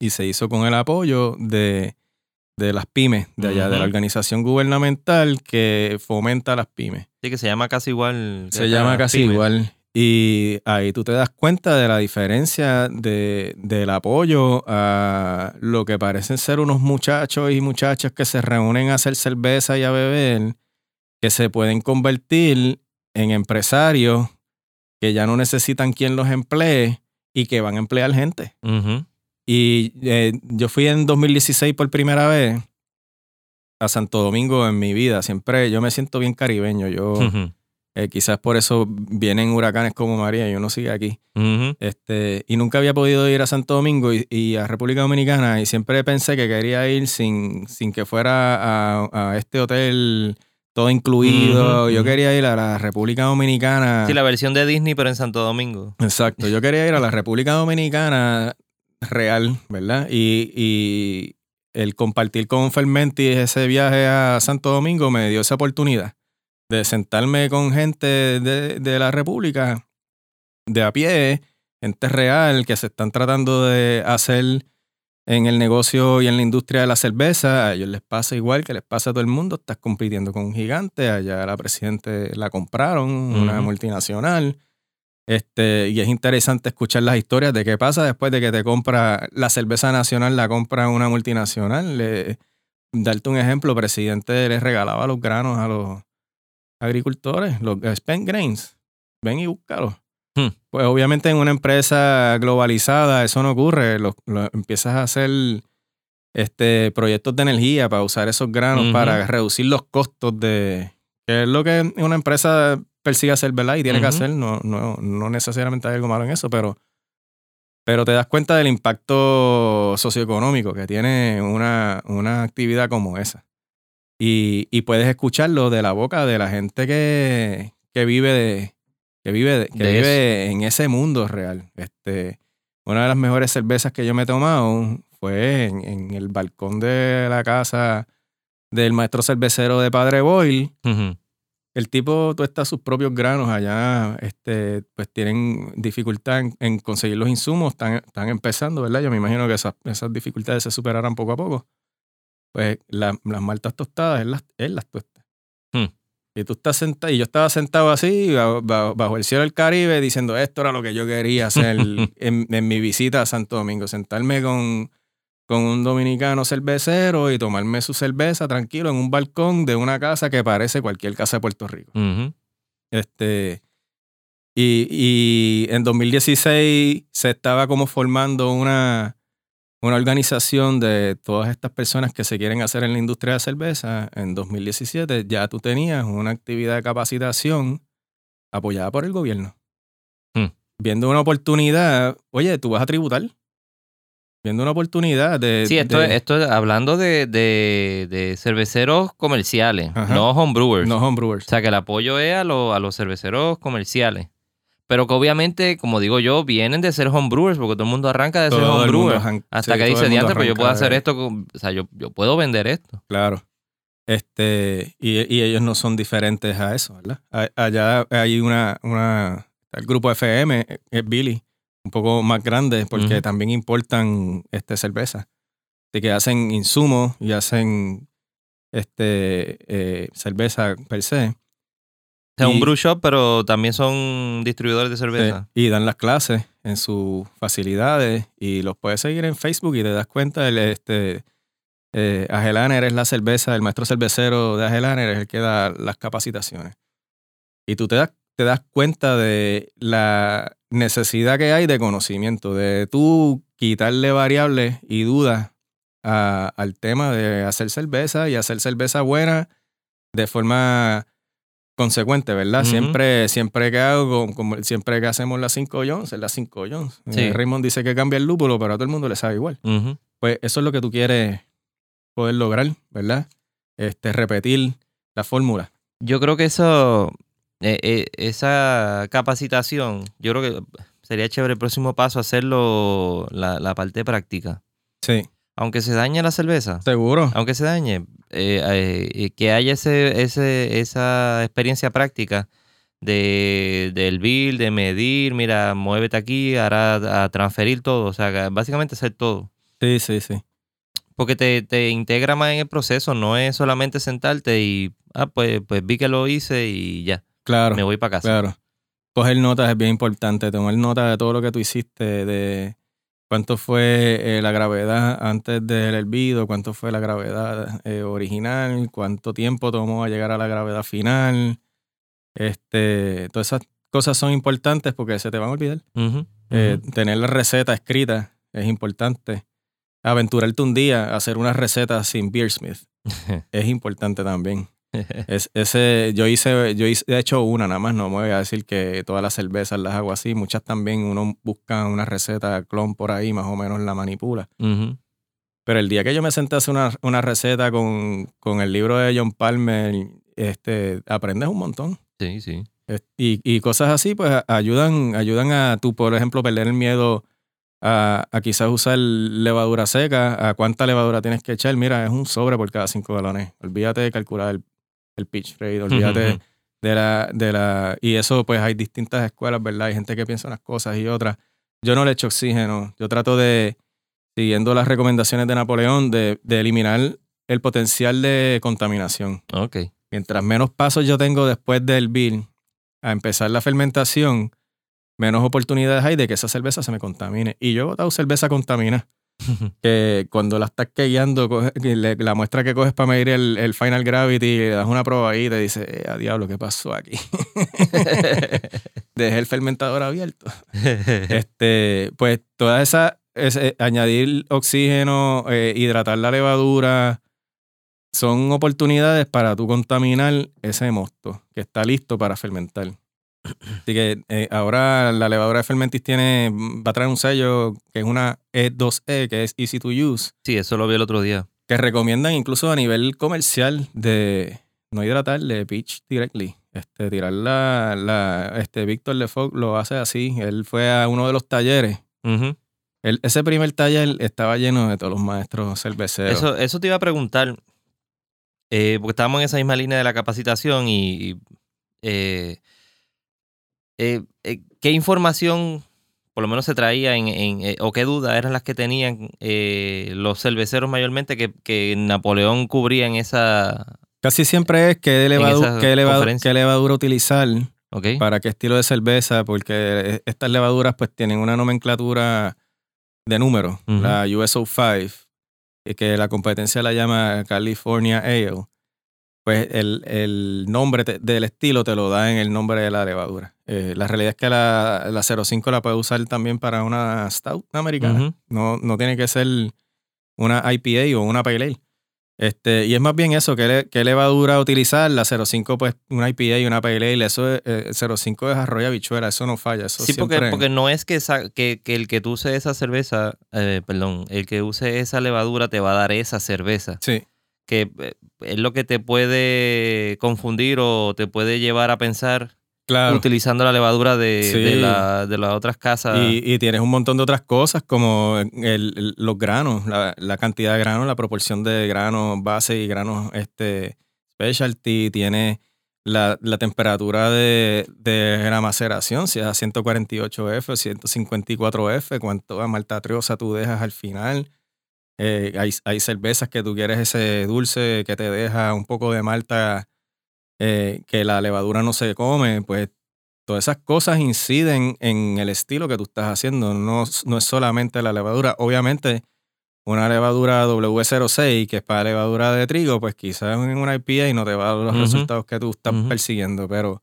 y se hizo con el apoyo de, de las pymes de allá, de la organización gubernamental que fomenta las pymes. Sí, que se llama casi igual. Se llama casi Pymes. igual. Y ahí tú te das cuenta de la diferencia de, del apoyo a lo que parecen ser unos muchachos y muchachas que se reúnen a hacer cerveza y a beber, que se pueden convertir en empresarios que ya no necesitan quien los emplee y que van a emplear gente. Y eh, yo fui en 2016 por primera vez a Santo Domingo en mi vida. Siempre yo me siento bien caribeño. Yo. Eh, quizás por eso vienen huracanes como María y uno sigue aquí. Este, y nunca había podido ir a Santo Domingo y, y a República Dominicana y siempre pensé que quería ir sin, sin que fuera a, a este hotel todo incluido. Yo quería ir a la República Dominicana. Sí, la versión de Disney, pero en Santo Domingo. Exacto, yo quería ir a la República Dominicana real, ¿verdad? Y, y el compartir con Fermenti ese viaje a Santo Domingo me dio esa oportunidad de sentarme con gente de, de la República de a pie, gente real que se están tratando de hacer en el negocio y en la industria de la cerveza. A ellos les pasa igual que les pasa a todo el mundo. Estás compitiendo con un gigante. Allá la presidente la compraron, una multinacional. Este, y es interesante escuchar las historias de qué pasa después de que te compra la cerveza nacional, la compra una multinacional. Le- darte un ejemplo, el presidente les regalaba los granos a los agricultores, los spent grains. Ven y búscalos. Hmm. Pues obviamente en una empresa globalizada eso no ocurre. Lo, lo- empiezas a hacer este, proyectos de energía para usar esos granos para reducir los costos de... Que es lo que una empresa persigue hacer, ¿verdad? Y tiene que hacer. No, no, no necesariamente hay algo malo en eso, pero, pero te das cuenta del impacto socioeconómico que tiene una, una actividad como esa. Y, y puedes escucharlo de la boca de la gente que, que vive de, que vive, de- que De vive en ese mundo real. Este, una de las mejores cervezas que yo me he tomado fue en, en el balcón de la casa del maestro cervecero de Padre Boyle. El tipo tuesta sus propios granos allá, este, pues tienen dificultad en, en conseguir los insumos, están, están empezando, ¿verdad? Yo me imagino que esas, esas dificultades se superarán poco a poco. Pues la- las maltas tostadas, él las, él las tuesta. Hmm. Y tú estás sentado, y yo estaba sentado así, bajo, el cielo del Caribe, diciendo, esto era lo que yo quería hacer en, en mi visita a Santo Domingo, sentarme con, con un dominicano cervecero y tomarme su cerveza tranquilo en un balcón de una casa que parece cualquier casa de Puerto Rico. Este, y, y en 2016 se estaba como formando una, una organización de todas estas personas que se quieren hacer en la industria de cerveza. En 2017 ya tú tenías una actividad de capacitación apoyada por el gobierno. Hmm. Viendo una oportunidad, oye, tú vas a tributar. Viendo una oportunidad de... Sí, esto, de- es- esto es hablando de, de- de cerveceros comerciales, Ajá. no homebrewers. no homebrewers. O sea, que el apoyo es a, lo- a los cerveceros comerciales. Pero que obviamente, como digo yo, vienen de ser homebrewers, porque todo el mundo arranca de ser Todo mundo homebrewer. Hasta sí, que dice, diante, pero yo puedo hacer de- esto, con- o sea, yo, yo puedo vender esto. Claro. Este, y, y ellos no son diferentes a eso, ¿verdad? Allá hay una, una, el grupo FM, eh, es Billy, un poco más grande, porque también importan este, cerveza. Así que hacen insumos y hacen este, eh, cerveza per se. Y- un brew shop, pero también son distribuidores de cerveza. Y dan las clases en sus facilidades y los puedes seguir en Facebook y te das cuenta, el, este, eh, Agelaner es la cerveza, el maestro cervecero de Agelaner es el que da las capacitaciones. Y tú te das, te das cuenta de la necesidad que hay de conocimiento, de tú quitarle variables y dudas a- al tema de hacer cerveza y hacer cerveza buena de forma consecuente, ¿verdad? Siempre, siempre que hago, como, siempre que hacemos las 5 Jones, es las 5 Jones. Sí. Eh, Raymond dice que cambia el lúpulo, pero a todo el mundo le sabe igual. Pues eso es lo que tú quieres poder lograr, ¿verdad? Este, repetir la fórmula. Yo creo que eso, eh, eh, esa capacitación, yo creo que sería chévere el próximo paso hacerlo la, la parte práctica. Sí, Aunque se dañe la cerveza, seguro. aunque se dañe, eh, eh, que haya ese, ese, esa experiencia práctica de, del bill, de medir, mira, muévete aquí, ahora a transferir todo, o sea, básicamente hacer todo. Sí, sí, sí. Porque te, te integra más en el proceso, no es solamente sentarte y, ah, pues, pues vi que lo hice y ya, Claro. me voy para casa. Claro. Coger notas es bien importante. Tomar nota de todo lo que tú hiciste, de cuánto fue eh, la gravedad antes del hervido, cuánto fue la gravedad eh, original, cuánto tiempo tomó a llegar a la gravedad final. Este, todas esas cosas son importantes porque se te van a olvidar. Eh, tener la receta escrita es importante. Aventurarte un día a hacer una receta sin Beersmith es importante también. Es, ese, yo hice, yo hice, he hecho una nada más, no me voy a decir que todas las cervezas las hago así, muchas también uno busca una receta clon por ahí, más o menos la manipula. Pero el día que yo me senté a hacer una, una receta con, con el libro de John Palmer, este, aprendes un montón. Sí, sí. Y, y cosas así, pues ayudan, ayudan a tú, por ejemplo, perder el miedo a, a quizás usar levadura seca, a cuánta levadura tienes que echar. Mira, es un sobre por cada cinco galones. Olvídate de calcular el, el pitch rate, olvídate de la, de la. Y eso, pues hay distintas escuelas, ¿verdad? Hay gente que piensa unas cosas y otras. Yo no le echo oxígeno. Yo trato de, siguiendo las recomendaciones de Napoleón, de, de eliminar el potencial de contaminación. Ok. Mientras menos pasos yo tengo después del bill a empezar la fermentación, menos oportunidades hay de que esa cerveza se me contamine. Y yo he botado cerveza contamina, que cuando la estás quegueando, coge- la muestra que coges para medir el, el final gravity, le das una prueba ahí y te dice, eh, a diablo, ¿qué pasó aquí? Dejé el fermentador abierto. Este, pues toda esa, añadir oxígeno, eh, hidratar la levadura, son oportunidades para tú contaminar ese mosto que está listo para fermentar. Así que eh, ahora la levadura de Fermentis tiene, va a traer un sello que es una E2E, que es Easy to Use, sí, eso lo vi el otro día. que recomiendan incluso a nivel comercial de, no hidratarle, pitch directly. Este, tirar la, la este, Víctor Lefoc lo hace así. Él fue a uno de los talleres. Ujú. Él- ese primer taller estaba lleno de todos los maestros cerveceros. Eso, eso te iba a preguntar, eh, porque estábamos en esa misma línea de la capacitación y, y, eh, eh, eh, ¿qué información por lo menos se traía en, en, eh, o qué dudas eran las que tenían eh, los cerveceros mayormente que, que Napoleón cubría en esa... Casi siempre es qué, levadura utilizar ¿Ok? para qué estilo de cerveza, porque estas levaduras pues tienen una nomenclatura de números, Ujú. la USO5, y que la competencia la llama California Ale. Pues el, el nombre te- del estilo te lo da en el nombre de la levadura. Eh, la realidad es que la, la 05 la puedes usar también para una stout americana. No, no tiene que ser una IPA o una Pale Ale. Este, y es más bien eso, ¿qué, le- qué levadura utilizar? La 05, pues una IPA y una Pale Ale. Eso es, eh, 05 es arroyo habichuela, eso no falla. Eso Sí, porque, porque no es que, esa- que, que el que tú use esa cerveza, eh, perdón, el que use esa levadura te va a dar esa cerveza. Sí, que eh, es lo que te puede confundir o te puede llevar a pensar claro. utilizando la levadura de, Sí. de la- de las otras casas. Y, y tienes un montón de otras cosas como el- el- los granos, la, la cantidad de granos, la proporción de granos base y granos este, specialty. Tiene la, la temperatura de, de la maceración, si es a 148F o 154F, cuánto malta triosa tú dejas al final. Eh, hay, hay cervezas que tú quieres ese dulce que te deja un poco de malta eh, que la levadura no se come, pues todas esas cosas inciden en el estilo que tú estás haciendo. No, no es solamente la levadura. Obviamente, una levadura W06, que es para levadura de trigo, pues quizás en una IPA y no te va a dar los resultados que tú estás persiguiendo, pero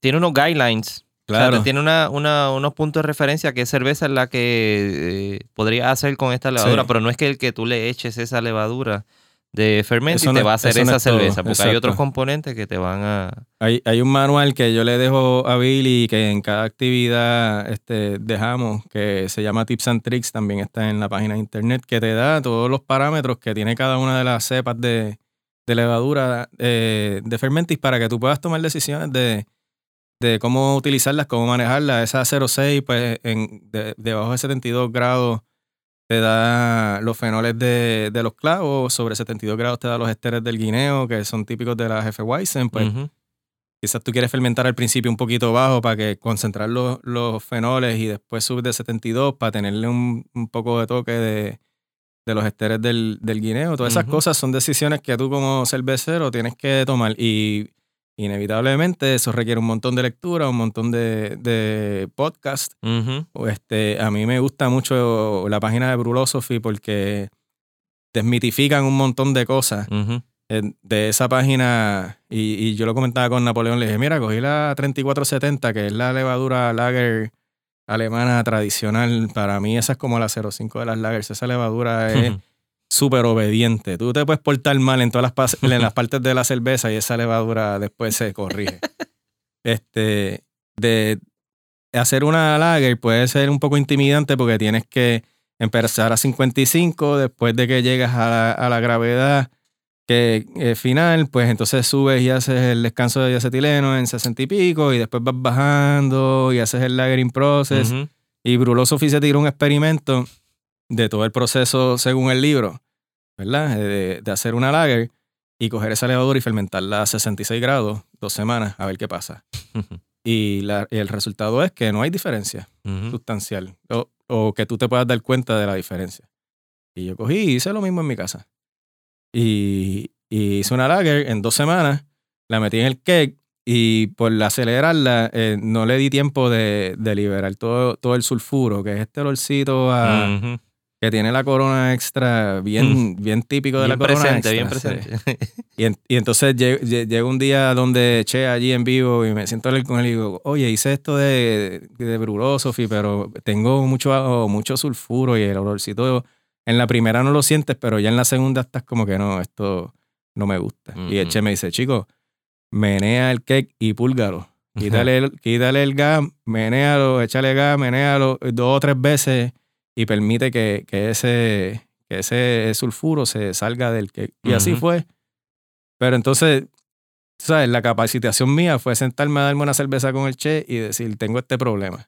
Tiene unos guidelines. O sea, claro. tiene una, una- unos puntos de referencia qué cerveza es la que eh, podría hacer con esta levadura, Sí. pero no es que el que tú le eches esa levadura de fermento y te es- va a hacer no esa es todo, cerveza, porque hay otros componentes que te van a... Hay, hay un manual que yo le dejo a Billy que en cada actividad este, dejamos, que se llama Tips and Tricks, también está en la página de internet, que te da todos los parámetros que tiene cada una de las cepas de, de levadura eh, de fermentis para que tú puedas tomar decisiones de, de cómo utilizarlas, cómo manejarlas. Esa 06, pues en, de- debajo de 72 grados te da los fenoles de, de los clavos, sobre 72 grados te da los esteres del guineo, que son típicos de la jefe Weizen, pues. Quizás tú quieres fermentar al principio un poquito bajo para que concentrar los, los fenoles y después subir de 72 para tenerle un, un poco de toque de, de los esteres del, del guineo. Todas esas cosas son decisiones que tú como cervecero tienes que tomar y inevitablemente eso requiere un montón de lectura, un montón de, de podcast. Este, a mí me gusta mucho la página de Brulosophy porque desmitifican un montón de cosas eh, de esa página, y, y yo lo comentaba con Napoleón, le dije, mira, cogí la 3470, que es la levadura lager alemana tradicional. Para mí esa es como la 05 de las lagers. Esa levadura es súper obediente. Tú te puedes portar mal en todas las, en las partes de la cerveza y esa levadura después se corrige. este, de hacer una lager puede ser un poco intimidante porque tienes que empezar a 55 después de que llegas a la, a la gravedad que eh, final, pues entonces subes y haces el descanso de diacetileno en 60 y pico y después vas bajando y haces el lagering process. Ujú. Y Brulosophy se tiró un experimento de todo el proceso según el libro, ¿verdad? De, de hacer una lager y coger esa levadura y fermentarla a 66 grados dos semanas a ver qué pasa. Y, la- el resultado es que no hay diferencia sustancial o, o que tú te puedas dar cuenta de la diferencia. Y yo cogí y hice lo mismo en mi casa. Y, y hice una lager en dos semanas, la metí en el cake y por acelerarla eh, no le di tiempo de, de liberar todo, todo el sulfuro, que es este olorcito a-. que tiene la corona extra, bien, bien típico de Bien la corona presente, extra. bien sí. presente. Y, en- y entonces lle- lle- llega un día donde Che allí en vivo y me siento a hablar con él y digo, oye, hice esto de, de Brulosophy, pero tengo mucho, mucho sulfuro y el olorcito en la primera no lo sientes, pero ya en la segunda estás como que no, esto no me gusta. Y el. Che me dice, chico, menea el cake y púlgalo. Quítale el, quítale el gas, menéalo, échale gas, menéalo dos o tres veces y permite que, que ese, que ese sulfuro se salga del cake. Y así fue. Pero entonces, ¿sabes? La capacitación mía fue sentarme a darme una cerveza con el Che y decir, tengo este problema.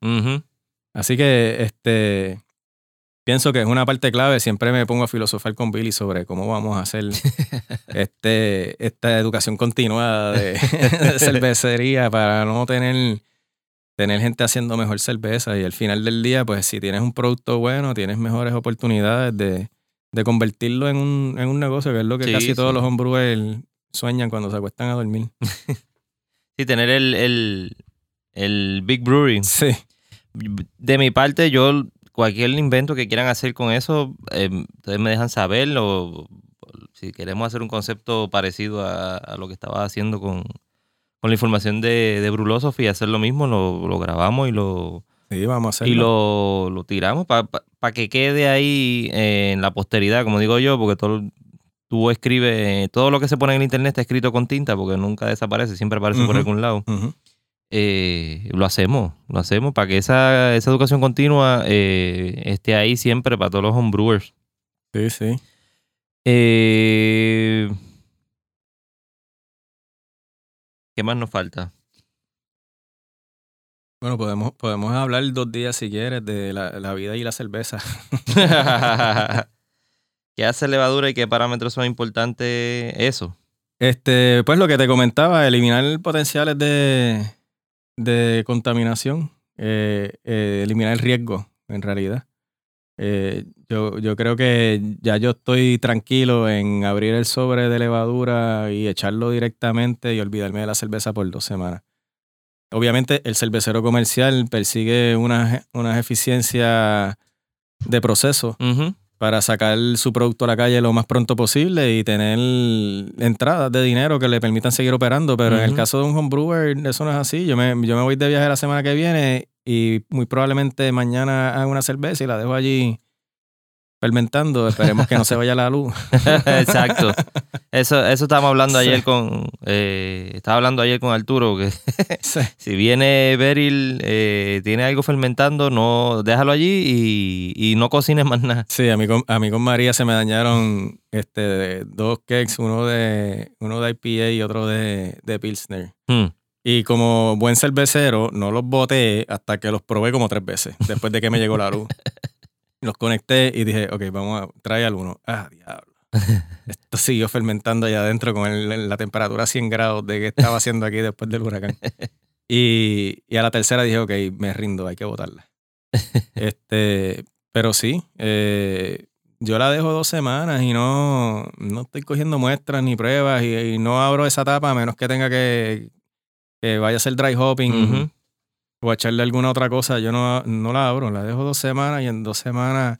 Así que, este, pienso que es una parte clave. Siempre me pongo a filosofar con Billy sobre cómo vamos a hacer este, esta educación continuada de, de cervecería para no tener, tener gente haciendo mejor cerveza. Y al final del día, pues si tienes un producto bueno, tienes mejores oportunidades de, de convertirlo en un, en un negocio, que es lo que Sí, casi todos los homebrewers sueñan cuando se acuestan a dormir. Sí, tener el, el, el Big Brewery. Sí. De mi parte, yo cualquier invento que quieran hacer con eso, eh, ustedes me dejan saber o si queremos hacer un concepto parecido a, a lo que estaba haciendo con, con la información de, de Brulosophy, hacer lo mismo, lo, lo grabamos y lo, Sí, vamos a hacerlo. y lo, lo tiramos para que quede ahí eh, en la posteridad, como digo yo, porque todo, tú escribes, todo lo que se pone en el internet está escrito con tinta, porque nunca desaparece, siempre aparece por algún lado. Eh, lo hacemos, lo hacemos para que esa, esa educación continua eh, esté ahí siempre para todos los homebrewers. Sí, sí. Eh, ¿Qué más nos falta? Bueno, podemos, podemos hablar dos días si quieres de la, la vida y la cerveza. ¿Qué hace levadura y qué parámetros son importantes? Eso. Este, pues lo que te comentaba, eliminar potenciales de, de contaminación, eh, eh, eliminar el riesgo, en realidad. Eh, yo, yo creo que ya yo estoy tranquilo en abrir el sobre de levadura y echarlo directamente y olvidarme de la cerveza por dos semanas. Obviamente el cervecero comercial persigue unas unas eficiencias de proceso para sacar su producto a la calle lo más pronto posible y tener entradas de dinero que le permitan seguir operando. Pero en el caso de un homebrewer, eso no es así. Yo me, yo me voy de viaje la semana que viene y muy probablemente mañana hago una cerveza y la dejo allí fermentando. Esperemos que no se vaya la luz. Exacto. Eso, eso estábamos hablando Sí. ayer con. eh, estaba hablando ayer con Arturo que Sí. si viene Beryl, eh, tiene algo fermentando, no déjalo allí y, y no cocines más nada. Sí, a mí, con, a mí con María se me dañaron este, dos cakes, uno de, uno de IPA y otro de, de Pilsner. Hmm. Y como buen cervecero, no los boté hasta que los probé como tres veces, después de que me llegó la luz. Los conecté y dije, ok, vamos a traer alguno. Ah, diablo. Esto siguió fermentando allá adentro con el- la temperatura a 100 grados de que estaba haciendo aquí después del huracán. Y, y a la tercera dije, ok, me rindo, hay que botarla. este, pero sí, eh, yo la dejo dos semanas y no, no estoy cogiendo muestras ni pruebas y, y no abro esa tapa a menos que tenga que, que vaya a hacer dry hopping o echarle alguna otra cosa. Yo no, no la abro, la dejo dos semanas y en dos semanas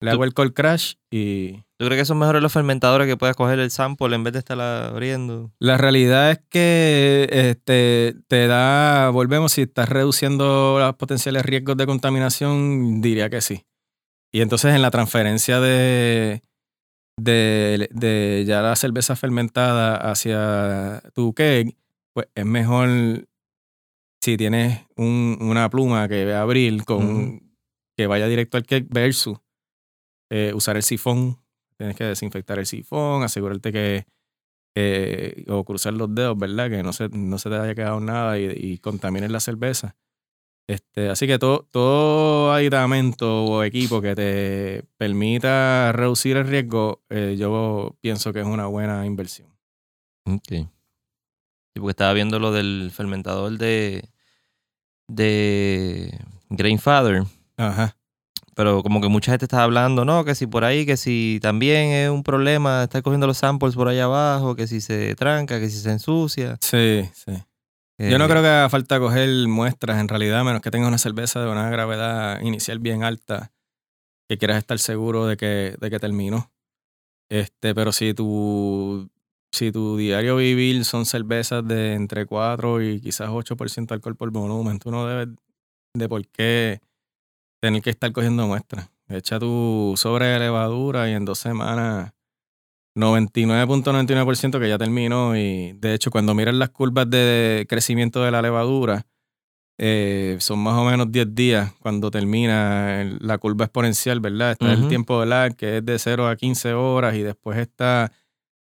le hago el cold crash y ¿Tú crees que son mejores los fermentadores que puedas coger el sample en vez de estarla abriendo? la realidad es que este, te da, volvemos, si estás reduciendo los potenciales riesgos de contaminación, diría que sí. Y entonces en la transferencia de, de, de ya la cerveza fermentada hacia tu cake, pues es mejor si tienes un- una pluma que ve a abrir con que vaya directo al cake versus eh, usar el sifón. Tienes que desinfectar el sifón, asegurarte que, o cruzar los dedos, ¿verdad? Que no se, no se te haya quedado nada y, y contamines la cerveza. Este, así que todo, todo aditamento o equipo que te permita reducir el riesgo, eh, yo pienso que es una buena inversión. Ok. Sí, porque estaba viendo lo del fermentador de, de Grainfather. Ajá. Pero como que mucha gente estaba hablando, no, que si por ahí, que si también es un problema estar cogiendo los samples por allá abajo, que si se tranca, que si se ensucia. Sí, sí. Yo no Eh, creo que haga falta coger muestras en realidad, menos que tengas una cerveza de una gravedad inicial bien alta, que quieras estar seguro de que, de que terminó. Este, pero si tu, si tu diario vivir son cervezas de entre 4 y quizás 8% de alcohol por volumen, tú no debes de por qué tener que estar cogiendo muestras. Echa tu sobre de levadura y en dos semanas 99.99% que ya terminó y de hecho cuando miras las curvas de crecimiento de la levadura eh, son más o menos 10 días cuando termina el- la curva exponencial, ¿verdad? Está el Ujú. tiempo de lag que es de 0 a 15 horas y después está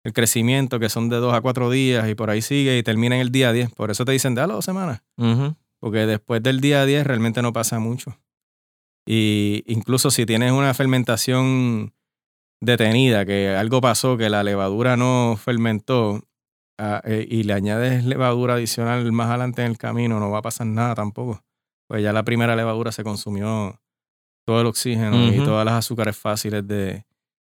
el crecimiento, que son de dos a cuatro días y por ahí sigue y termina en el día 10. Por eso te dicen, dale dos semanas. Porque después del día 10 realmente no pasa mucho. Y incluso si tienes una fermentación detenida, que algo pasó, que la levadura no fermentó ah, eh, y le añades levadura adicional más adelante en el camino, no va a pasar nada tampoco. Pues ya la primera levadura se consumió todo el oxígeno y todas las azúcares fáciles de,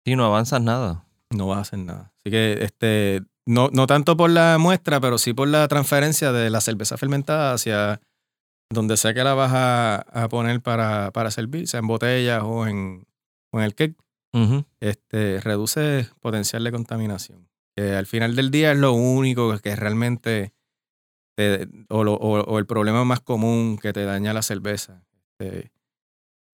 Sí, no avanzas nada. no vas a hacer nada. Así que este, no, no tanto por la muestra, pero sí por la transferencia de la cerveza fermentada hacia donde sea que la vas a, a poner para, para servir, sea en botellas o en, o en el cake, este, reduce potencial de contaminación. Que al final del día es lo único que realmente, te- o, lo- o- o el problema más común que te daña la cerveza. Este,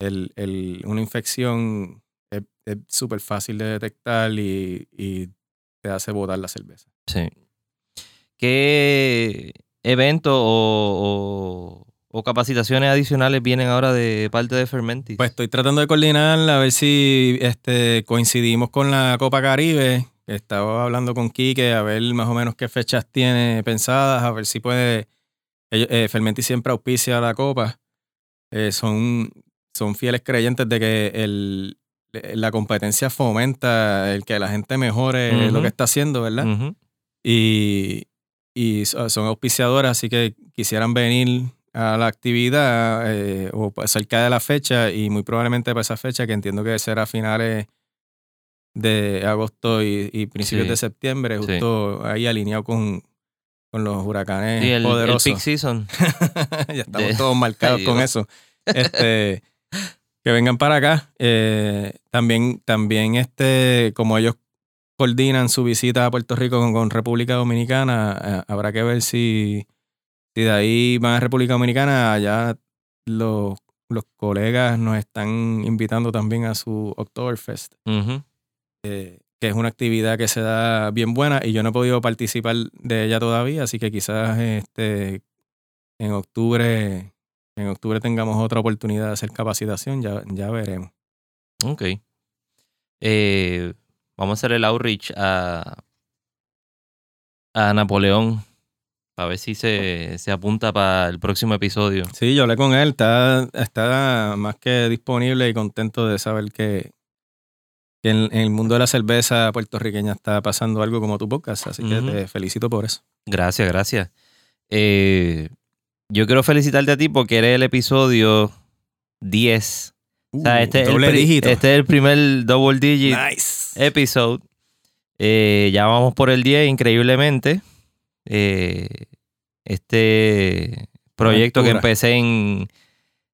el, el- una infección es es súper fácil de detectar y, y te hace botar la cerveza. Sí. ¿Qué eventos o, o- o capacitaciones adicionales vienen ahora de parte de Fermentis? Pues estoy tratando de coordinar a ver si este, coincidimos con la Copa Caribe. Estaba hablando con Quique a ver más o menos qué fechas tiene pensadas, a ver si puede. ellos- eh, Fermenti siempre auspicia la Copa. Eh, son, son fieles creyentes de que el, la competencia fomenta el que la gente mejore lo que está haciendo, ¿verdad? Y, y so- son auspiciadoras, así que quisieran venir a la actividad eh, o pues cerca de la fecha y muy probablemente para esa fecha, que entiendo que será a finales de agosto y, y principios Sí. de septiembre, Sí. justo ahí alineado con, con los huracanes Sí, el, el poderosos. peak season. ya estamos de- todos marcados Ay, con eso. Este, que vengan para acá. Eh, también, también este, como ellos coordinan su visita a Puerto Rico con, con República Dominicana, eh, habrá que ver si, si de ahí van a República Dominicana, allá los, los colegas nos están invitando también a su Oktoberfest eh, que es una actividad que se da bien buena y yo no he podido participar de ella todavía, así que quizás este, en octubre en octubre tengamos otra oportunidad de hacer capacitación, ya, ya veremos. Ok. Eh, vamos a hacer el outreach a, a Napoleón para ver si se, se apunta para el próximo episodio. Sí, yo hablé con él, está, está más que disponible y contento de saber que, que en, en el mundo de la cerveza puertorriqueña está pasando algo como tu podcast, así que te felicito por eso. Gracias, gracias. Eh, yo quiero felicitarte a ti porque eres el episodio 10. o sea, este, es el este es el primer double digit nice. episode. Eh, ya vamos por el 10, increíblemente. Eh, este proyecto que empecé en,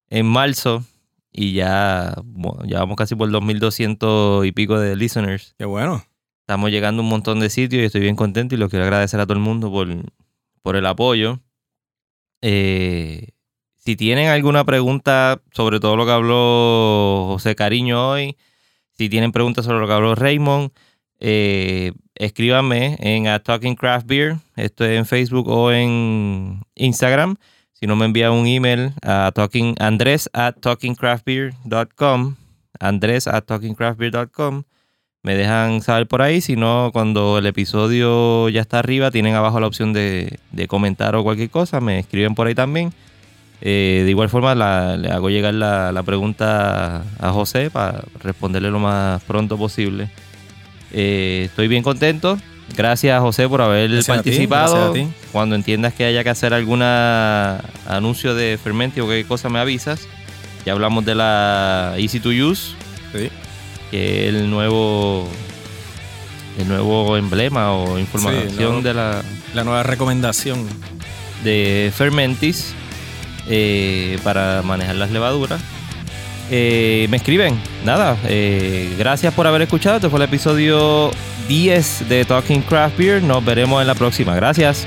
en marzo y ya, bueno, ya vamos casi por 2.200 y pico de listeners. Qué bueno. Estamos llegando a un montón de sitios y estoy bien contento y lo quiero agradecer a todo el mundo por, por el apoyo. Eh, si tienen alguna pregunta sobre todo lo que habló José Cariño hoy, si tienen preguntas sobre lo que habló Raymond, eh, escríbanme en Talking Craft Beer, esto es en Facebook o en Instagram. Si no me envían un email a talking, andres at talkingcraftbeer.com, andres at talkingcraftbeer.com, me dejan saber por ahí. Si no, cuando el episodio ya está arriba, tienen abajo la opción de, de comentar o cualquier cosa, me escriben por ahí también. Eh, de igual forma, la- le hago llegar la, la pregunta a José para responderle lo más pronto posible. Eh, estoy bien contento. Gracias, José, por haber Gracias a ti, participado. gracias a ti. Cuando entiendas que haya que hacer algún anuncio de Fermenti o qué cosa, me avisas. Ya hablamos de la Easy to Use, Sí. Que es el nuevo, el nuevo emblema o información nuevo- de la La nueva recomendación. de Fermentis eh, para manejar las levaduras. Eh, me escriben, nada, eh, gracias por haber escuchado. Este fue el episodio 10 de Talking Craft Beer. Nos veremos en la próxima. Gracias.